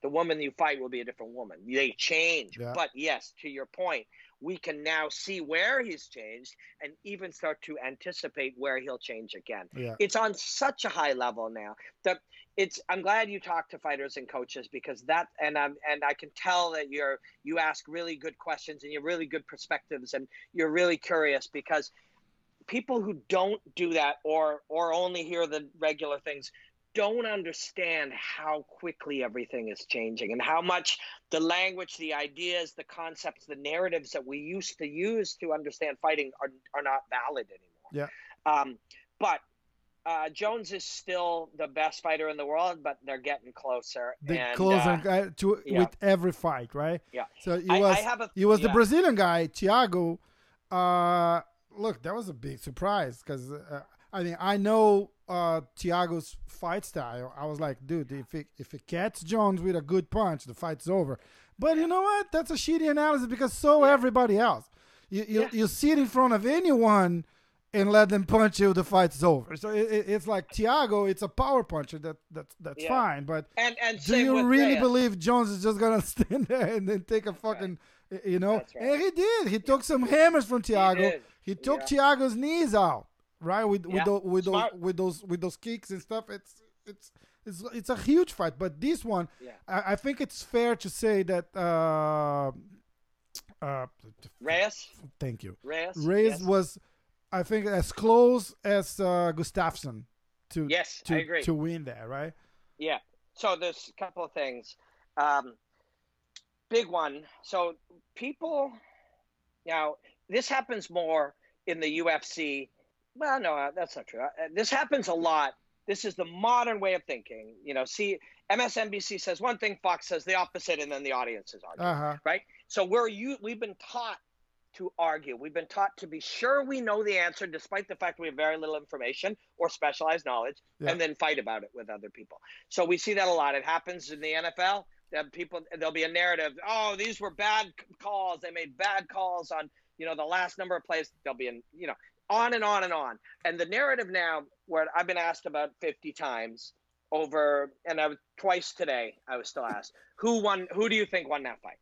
The woman you fight will be a different woman. They change. Yeah. But yes, to your point, we can now see where he's changed and even start to anticipate where he'll change again. Yeah. It's on such a high level now that it's I'm glad you talk to fighters and coaches because that and I'm and I can tell that you're you ask really good questions and you're really good perspectives and you're really curious because people who don't do that or or only hear the regular things don't understand how quickly everything is changing and how much the language, the ideas, the concepts, the narratives that we used to use to understand fighting are, are not valid anymore. Yeah. Um, but uh, Jones is still the best fighter in the world, but they're getting closer. They're closer uh, to yeah. with every fight, right? Yeah. So he was a, he was yeah. the Brazilian guy, Thiago. Uh, look, that was a big surprise because uh, I mean I know uh, Thiago's fight style, I was like, dude, if it, if it catches Jones with a good punch, the fight's over. But you know what? That's a shitty analysis because so yeah. everybody else. You you, yeah. you sit in front of anyone and let them punch you, the fight's over. So it, it, it's like Thiago, it's a power puncher. That that's that's yeah. fine. But and, and do you really believe Jones is just gonna stand there and then take a fucking, right. you know? Right. And he did. He took some hammers from Thiago. He, he took Thiago's knees out right? With yeah. with, the, with those with those with those kicks and stuff. It's it's it's it's a huge fight. But this one, yeah. I, I think it's fair to say that. Uh, uh, Reyes. Thank you. Reyes. Reyes yes. was, I think, as close as uh, Gustafsson to yes, to, I agree. to win there, right? Yeah. So there's a couple of things. Um, big one. So people, now this happens more in the UFC well, no, uh, that's not true. Uh, this happens a lot. This is the modern way of thinking. You know, see, MSNBC says one thing, Fox says the opposite, and then the audience is arguing, uh-huh. right? So we're you. We've been taught to argue. We've been taught to be sure we know the answer, despite the fact we have very little information or specialized knowledge, yeah. and then fight about it with other people. So we see that a lot. It happens in the NFL. That people there'll be a narrative. Oh, these were bad calls. They made bad calls on you know the last number of plays. There'll be in you know on and on and on. And the narrative now, where I've been asked about 50 times over, and I was twice today, I was still asked, who won, who do you think won that fight?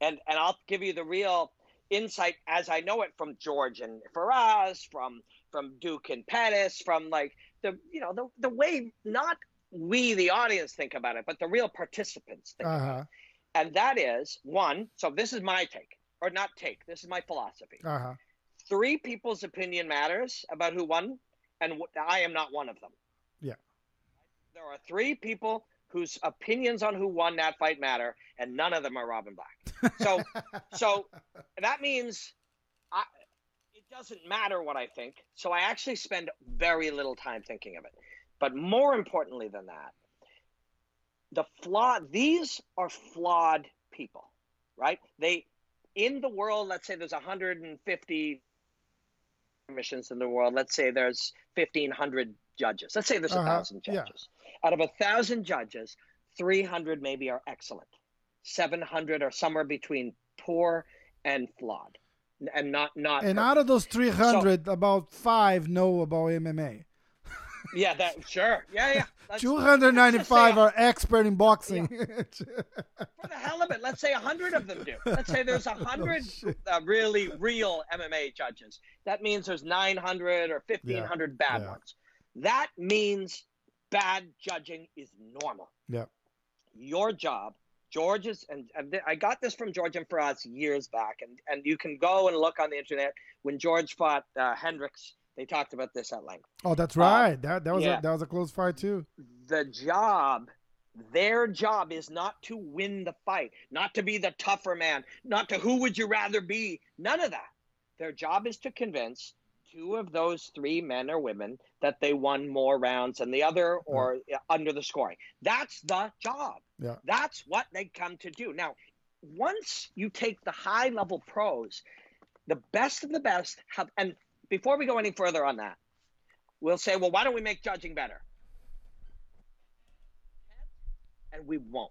And, and I'll give you the real insight as I know it from George and Firas, from, from Duke and Pettis, from like the, you know, the, the way not we, the audience think about it, but the real participants think uh-huh. about it. And that is one, so this is my take, or not take, this is my philosophy. Uh-huh three people's opinion matters about who won, and I am not one of them. Yeah. There are three people whose opinions on who won that fight matter, and none of them are Robin Black. So, so that means I, it doesn't matter what I think. So I actually spend very little time thinking of it. But more importantly than that, the flaw. These are flawed people, right? They in the world. Let's say there's 150 commissions in the world, let's say there's 1,500 judges. Let's say there's a uh-huh. thousand judges. Yeah. Out of a thousand judges, 300 maybe are excellent. 700 are somewhere between poor and flawed, and not not. And out of those 300, so, about five know about MMA. Yeah, that sure. Yeah, yeah. Let's, 295 are expert in boxing. Yeah. For the hell of it, let's say 100 of them do. Let's say there's 100 oh, uh, really real MMA judges. That means there's 900 or 1500 yeah. bad yeah. ones. That means bad judging is normal. Yeah. Your job, George's, and, and I got this from George and Firas years back, and, and you can go and look on the internet when George fought uh, Hendricks they talked about this at length. Oh, that's right. Um, that that was yeah. a, that was a close fight too. The job, their job is not to win the fight, not to be the tougher man, not to who would you rather be. None of that. Their job is to convince two of those three men or women that they won more rounds than the other or uh, under the scoring. That's the job. Yeah. That's what they come to do. Now, once you take the high level pros, the best of the best have, and before we go any further on that, we'll say, well, why don't we make judging better? And we won't.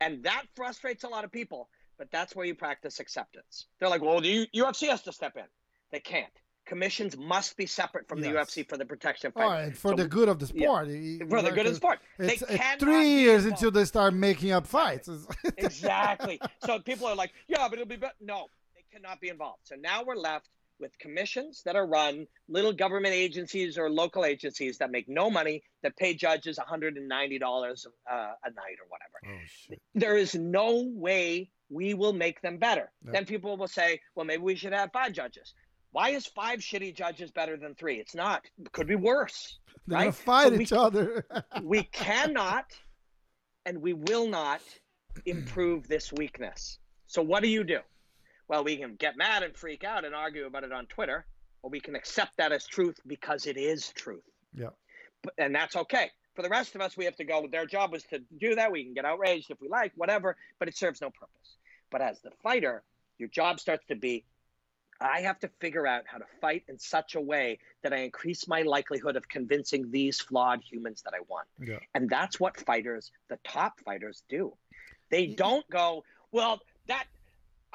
And that frustrates a lot of people, but that's where you practice acceptance. They're like, well, the UFC has to step in. They can't. Commissions must be separate from the UFC for the protection of for So- the good of the sport. You- for the good of the sport. They It's, it's three years until they start making up fights. exactly. So people are like, yeah, but it'll be better. No, they cannot be involved. So now we're left with commissions that are run, little government agencies or local agencies that make no money, that pay judges $190 uh, a night or whatever. oh! There is no way we will make them better. Then people will say, well, maybe we should have five judges. Why is five shitty judges better than three? It's not. It could be worse. They're gonna fight So we- each other. we cannot and we will not improve this weakness. So what do you do? Well, we can get mad and freak out and argue about it on Twitter, or we can accept that as truth because it is truth. yeah. But- And that's okay. For the rest of us, we have to go. Their job was to do that. We can get outraged if we like, whatever, but it serves no purpose. But as the fighter, your job starts to be I have to figure out how to fight in such a way that I increase my likelihood of convincing these flawed humans that I want. Yeah. And that's what fighters, the top fighters, do. They mm. don't go, well, that,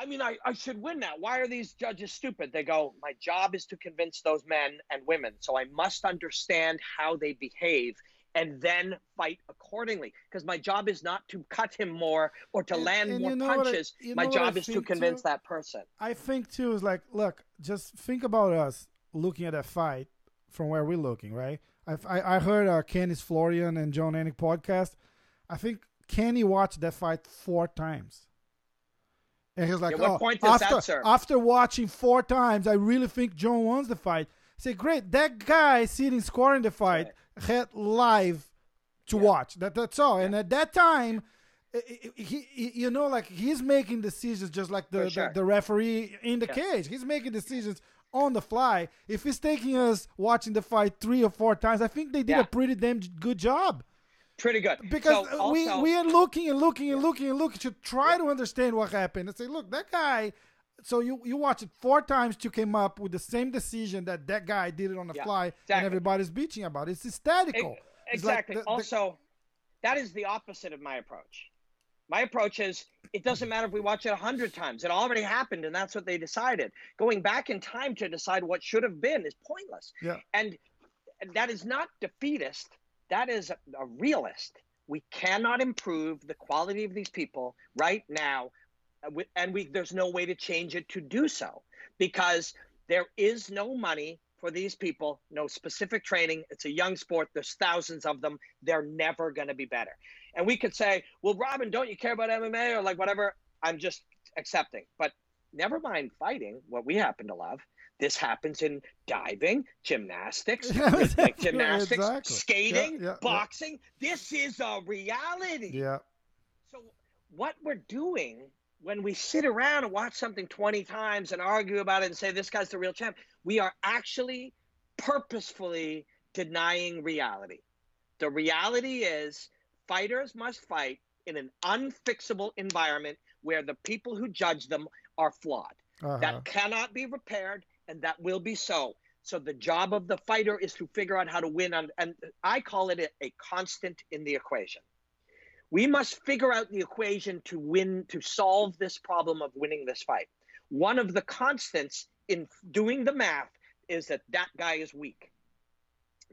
I mean, I, I should win that. Why are these judges stupid? They go, my job is to convince those men and women. So I must understand how they behave and then fight accordingly. Because my job is not to cut him more or to And- land and more you know what I- punches. my I job is to convince too? that person. I think too is like, look, just think about us looking at that fight from where we're looking, right? I've, I I heard uh, Kenny's Florian and Jon Anik podcast. I think Kenny watched that fight four times, and he was like, Yeah, what "Oh, point after that serve?" after watching four times, I really think Jon wants the fight." I say, great, that guy sitting scoring the fight had live to watch. That that's all, and at that time. He, he, you know, like he's making decisions just like the, sure. the, the referee in the Yeah. cage. He's making decisions on the fly. If he's taking us watching the fight three or four times, I think they did Yeah. a pretty damn good job Pretty good. because So uh, we also- we are looking and looking and looking and looking to try to understand what happened and say, look, that guy. So you you watch it four times to came up with the same decision that that guy did it on the Yeah, fly and everybody's bitching about. it. It's hysterical. E- It's like Exactly. the- the- also, that is the opposite of my approach. My approach is it doesn't matter if we watch it a hundred times. It already happened, and that's what they decided. Going back in time to decide what should have been is pointless. Yeah. And that is not defeatist. That is a, a realist. We cannot improve the quality of these people right now, uh, and we there's no way to change it to do so because there is no money for these people, no specific training. It's a young sport. There's thousands of them. They're never going to be better. And we could say, well, Robin, don't you care about MMA or like whatever? I'm just accepting. But never mind fighting, what we happen to love. This happens in diving, gymnastics, Yeah, exactly, gymnastics, exactly. skating, Yeah, yeah, yeah. boxing. This is a reality. yeah. So what we're doing when we sit around and watch something 20 times and argue about it and say this guy's the real champ, we are actually purposefully denying reality. The reality is fighters must fight in an unfixable environment where the people who judge them are flawed. Uh-huh. That cannot be repaired, and that will be so. So the job of the fighter is to figure out how to win on, and I call it a, a constant in the equation. We must figure out the equation to win, to solve this problem of winning this fight. One of the constants in doing the math is that that guy is weak.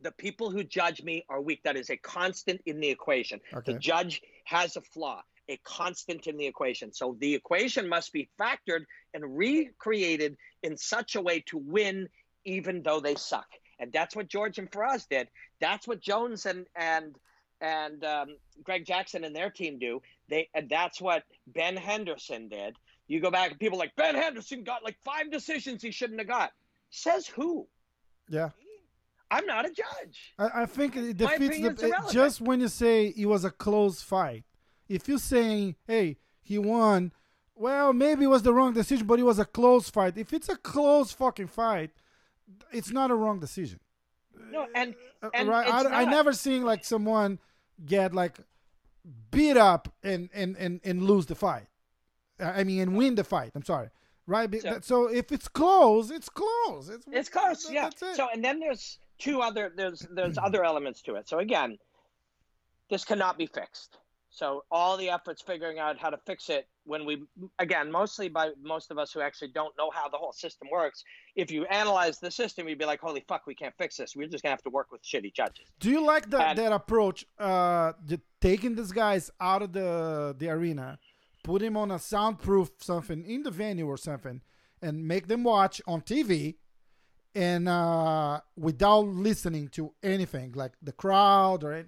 The people who judge me are weak. That is a constant in the equation. Okay. The judge has a flaw, a constant in the equation. So the equation must be factored and recreated in such a way to win, even though they suck. And that's what George and Firas did. That's what Jones and and and um, Greg Jackson and their team do. They and that's what Ben Henderson did. You go back and people like Ben Henderson got like five decisions he shouldn't have got. Says who? Yeah. I'm not a judge. I, I think it defeats the it- just when you say it was a close fight. If you're saying, "Hey, he won," well, maybe it was the wrong decision, but it was a close fight. If it's a close fucking fight, it's not a wrong decision. No, and, Uh, and right, I, I never seen like someone get like beat up and and and, and lose the fight. I mean, and win the fight. I'm sorry, right? So- So if it's close, it's close. It's It's close, that- yeah. It. So and then there's two other there's there's other elements to it. So again, this cannot be fixed. So all the efforts figuring out how to fix it when we again mostly by most of us who actually don't know how the whole system works. If you analyze the system, you'd be like, "Holy fuck, we can't fix this. We're just gonna have to work with shitty judges." Do you like that And- that approach? Uh, the, taking these guys out of the the arena, put him on a soundproof something in the venue or something, and make them watch on TV, and uh, without listening to anything like the crowd or.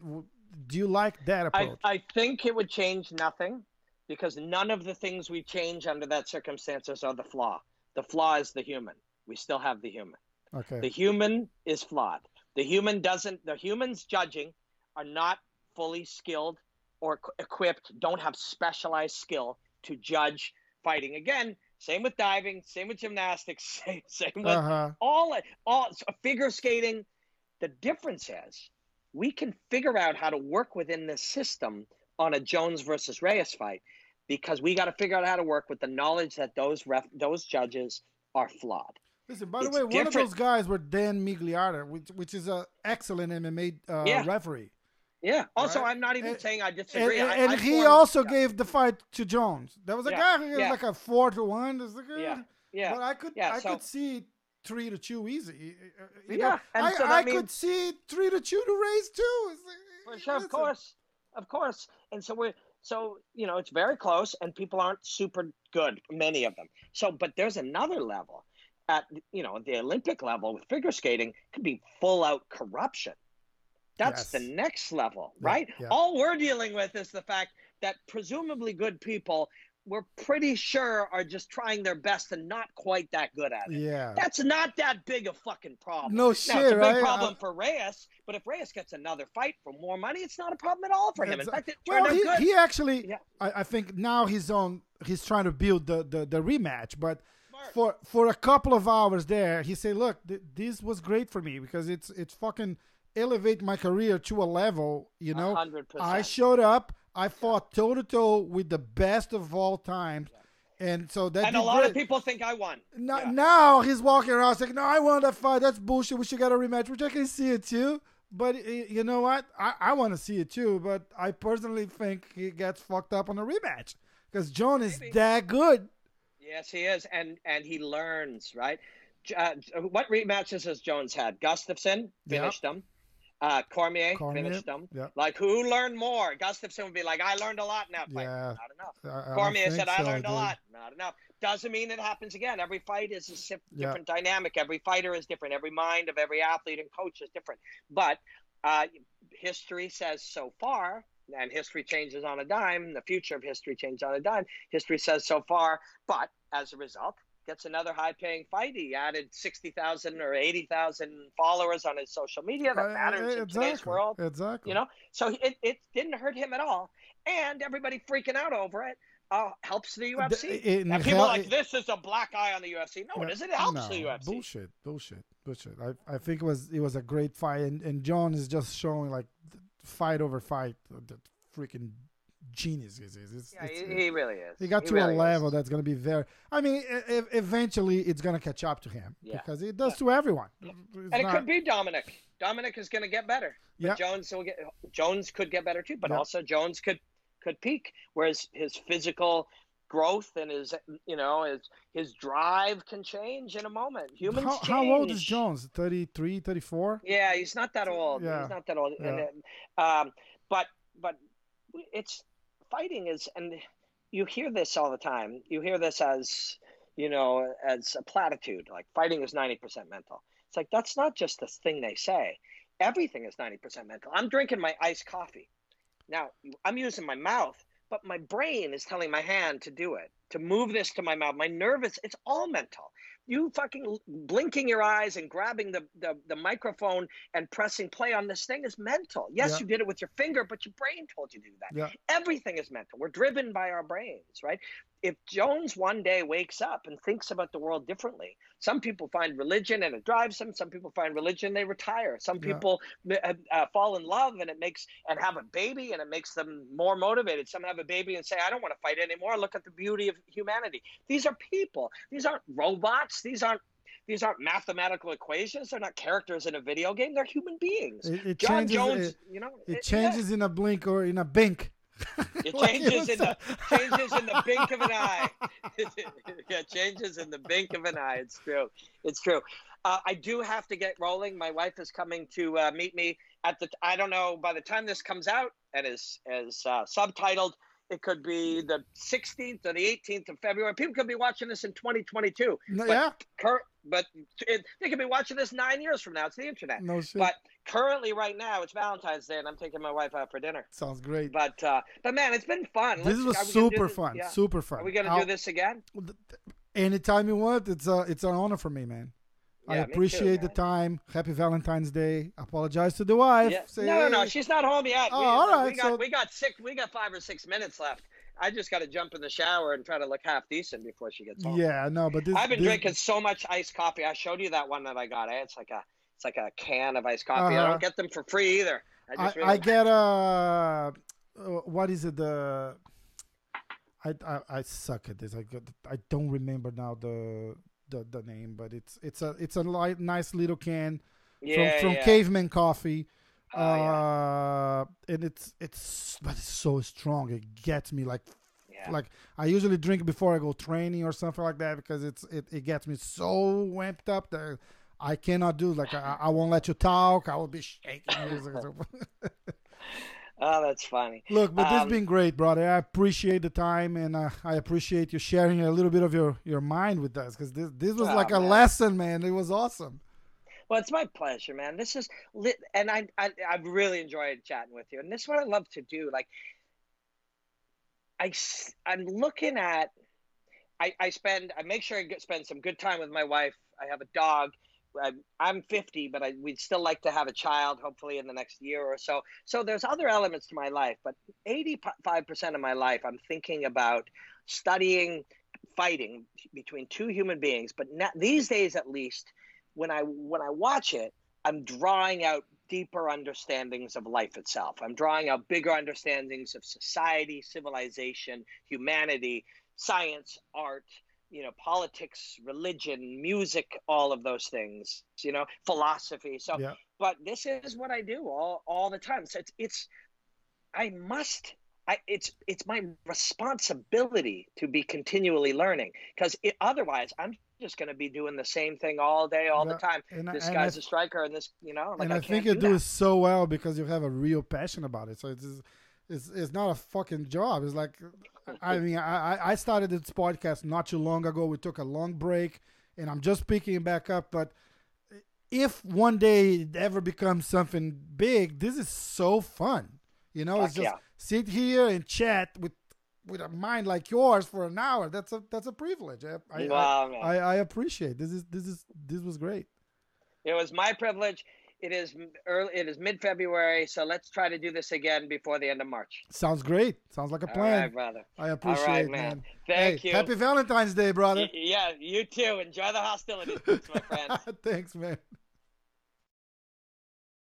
Do you like that I, approach? I think it would change nothing because none of the things we change under that circumstances are the flaw. The flaw is the human. We still have the human. okay. The human is flawed. The human doesn't, the humans judging are not fully skilled or equ- equipped, don't have specialized skill to judge fighting. Again, same with diving, same with gymnastics, same, same with Uh huh. all all figure skating. The difference is we can figure out how to work within this system on a Jones versus Reyes fight because we got to figure out how to work with the knowledge that those ref, those judges are flawed. Listen, by the It's way, one of those guys were Dan Miragliotta, which which is an excellent MMA uh, Yeah. referee, Yeah. Also, Right. I'm not even And- saying I disagree. and, I, and I he formed- also gave the fight to Jones. There was a Yeah, guy who was like a four to one. Uh, Yeah, yeah. But I could I so- could see three to two easy. uh, You Yeah, know, and I, so I means- could see three to two to Reyes too. It's like, For sure, of course, of course. And so we're so you know it's very close, and people aren't super good, many of them. So, but there's another level at you know the Olympic level with figure skating could be full out corruption. That's the next level, Yeah, right? yeah. All we're dealing with is the fact that presumably good people we're pretty sure are just trying their best and not quite that good at it. Yeah. That's not that big a fucking problem. No Now, shit, it's a big right? problem Uh, for Reyes, but if Reyes gets another fight for more money, it's not a problem at all for him. In That's- fact, it well, he, good. he actually, Yeah. I, I think now he's on. He's trying to build the, the, the rematch, but Smart. for for a couple of hours there, he said, "Look, th- this was great for me because it's it's fucking elevate my career to a level. You know, 100%. I showed up, I fought toe to toe with the best of all times, and so that and a lot great. of people think I won. Now, Yeah. now he's walking around saying, "No, I won that fight. That's bullshit. We should get a rematch." Which I can see it too. But you know what? I, I want to see it too. But I personally think he gets fucked up on a rematch because Jon is Maybe. that good. Yes, he is, and and he learns right. Uh, what rematches has Jones had? Gustafsson Yep. finished him. Uh, Cormier, Cormier, finished them. yep. Like who learned more? Gustafsson would be like, "I learned a lot in that fight." Yeah. Not enough. I- I Cormier said, "I so, learned a lot." Not enough. Doesn't mean it happens again. Every fight is a Yeah. different dynamic. Every fighter is different. Every mind of every athlete and coach is different. But uh, history says so far, and history changes on a dime. The future of history changes on a dime. History says so far, but as a result, gets another high-paying fight. He added sixty thousand or eighty thousand followers on his social media. That Uh, matters in today's exactly. world Exactly. you know so it, it didn't hurt him at all and everybody freaking out over it uh, helps the UFC. it- it and people hel- like this is a black eye on the UFC. No, it isn't. It helps no, the UFC. Bullshit. Bullshit. Bullshit. I, I think it was it was a great fight, and, and Jon is just showing like fight over fight uh, the freaking genius he is. It's, Yeah, it's- he, he really is. He got to really a is. level that's going to be very. I mean, e- eventually it's going to catch up to him Yeah. because it does to everyone. It's and it not- could be Dominick. Dominick is going to get better. Yeah. Jones will get. Jones could get better too, but Yeah. also Jones could could peak. Whereas his physical growth and his you know his his drive can change in a moment. Humans How, change. how old is Jones? 33, 34? Yeah, he's not that old. Yeah. He's not that old. Yeah. uh, um, but but it's fighting is, and you hear this all the time. You hear this as you know as a platitude, like fighting is ninety percent mental. It's like that's not just this thing they say. Everything is ninety percent mental. I'm drinking my iced coffee. Now I'm using my mouth, but my brain is telling my hand to do it, to move this to my mouth. My nervous, it's all mental. You fucking blinking your eyes and grabbing the, the, the microphone and pressing play on this thing is mental. Yes, Yeah. you did it with your finger, but your brain told you to do that. Yeah. Everything is mental. We're driven by our brains, right? If Jones one day wakes up and thinks about the world differently, some people find religion and it drives them. Some people find religion they retire. Some Yeah. people uh, uh, fall in love and it makes and have a baby and it makes them more motivated. Some have a baby and say, "I don't want to fight anymore. Look at the beauty of humanity." These are people. These aren't robots. These aren't these aren't mathematical equations. They're not characters in a video game. They're human beings. It, it Jon changes. Jones, It, you know, it yeah. changes in a blink or in a bink. It changes in the changes in the blink of an eye. yeah, changes in the blink of an eye. It's true. It's true. Uh, I do have to get rolling. My wife is coming to uh, meet me at the. I don't know. By the time this comes out and is is uh, subtitled, it could be the 16th or the 18th of February. People could be watching this in 2022. No, But yeah. Cur- but it, they could be watching this nine years from now. It's the internet. No shit. But currently, right now, it's Valentine's Day, and I'm taking my wife out for dinner. Sounds great. But uh, but man, it's been fun. this Let's- was gonna do super this- fun. yeah. Super fun. Are we gonna I'll- do this again? anytime you want. It's a it's an honor for me, man. I Yeah, too, appreciate the time. Happy Valentine's Day. Apologize to the wife. Yeah. Say, No, no, no. She's not home yet. Oh, we, all we got so- we got six. We got five or six minutes left. I just got to jump in the shower and try to look half decent before she gets home. Yeah, no, but this. I've been this- drinking so much iced coffee. I showed you that one that I got. Eh? It's like a it's like a can of iced coffee. I Uh-huh. don't get them for free either. I I, just I really, get a. Uh, what is it? The. I, I I suck at this. I got. I don't remember now the the, the name, but it's it's a it's a light, nice little can yeah, from from yeah. Caveman Coffee. Oh, yeah. uh, and it's it's but it's so strong. It gets me like Yeah. like I usually drink before I go training or something like that because it's it, it gets me so ramped up that I cannot do like I, I won't let you talk. I will be shaking. Oh, that's funny. Look, but this Um, been great, brother. I appreciate the time and uh, I appreciate you sharing a little bit of your your mind with us because this this was Oh, like a man. lesson, man. It was awesome. Well, it's my pleasure, man. This is lit, and I, I I've really enjoyed chatting with you. And this is what I love to do. Like, I I'm looking at, I I spend I make sure I get, spend some good time with my wife. I have a dog. I'm, I'm 50, but I, we'd still like to have a child, hopefully in the next year or so. So there's other elements to my life, but 85% of my life, I'm thinking about studying, fighting between two human beings. But na these days, at least, when I when I watch it, I'm drawing out deeper understandings of life itself. I'm drawing out bigger understandings of society, civilization, humanity, science, art, you know, politics, religion, music, all of those things, you know, philosophy. So Yeah. but this is what I do all all the time. So it's it's I must I it's it's my responsibility to be continually learning because otherwise I'm just going to be doing the same thing all day all the time. and This and guy's I- a striker and this, you know, like and I, I, think you do do it so well because you have a real passion about it. So it's it's it's not a fucking job. It's like I mean I I- I started this podcast not too long ago. We took a long break, and I'm just picking it back up. But if one day it ever becomes something big, this is so fun. You know, it's just yeah. sit here and chat with with a mind like yours for an hour. That's a that's a privilege. I I, Wow, man. I, I appreciate this is this is this was great. It was my privilege. It is early. It is mid February, so let's try to do this again before the end of March. Sounds great. Sounds like a plan. right, brother. I appreciate right, it, man. man. Thank hey, you. Happy Valentine's Day, brother. Y- yeah, you too. Enjoy the hostility, my friend. Thanks, man.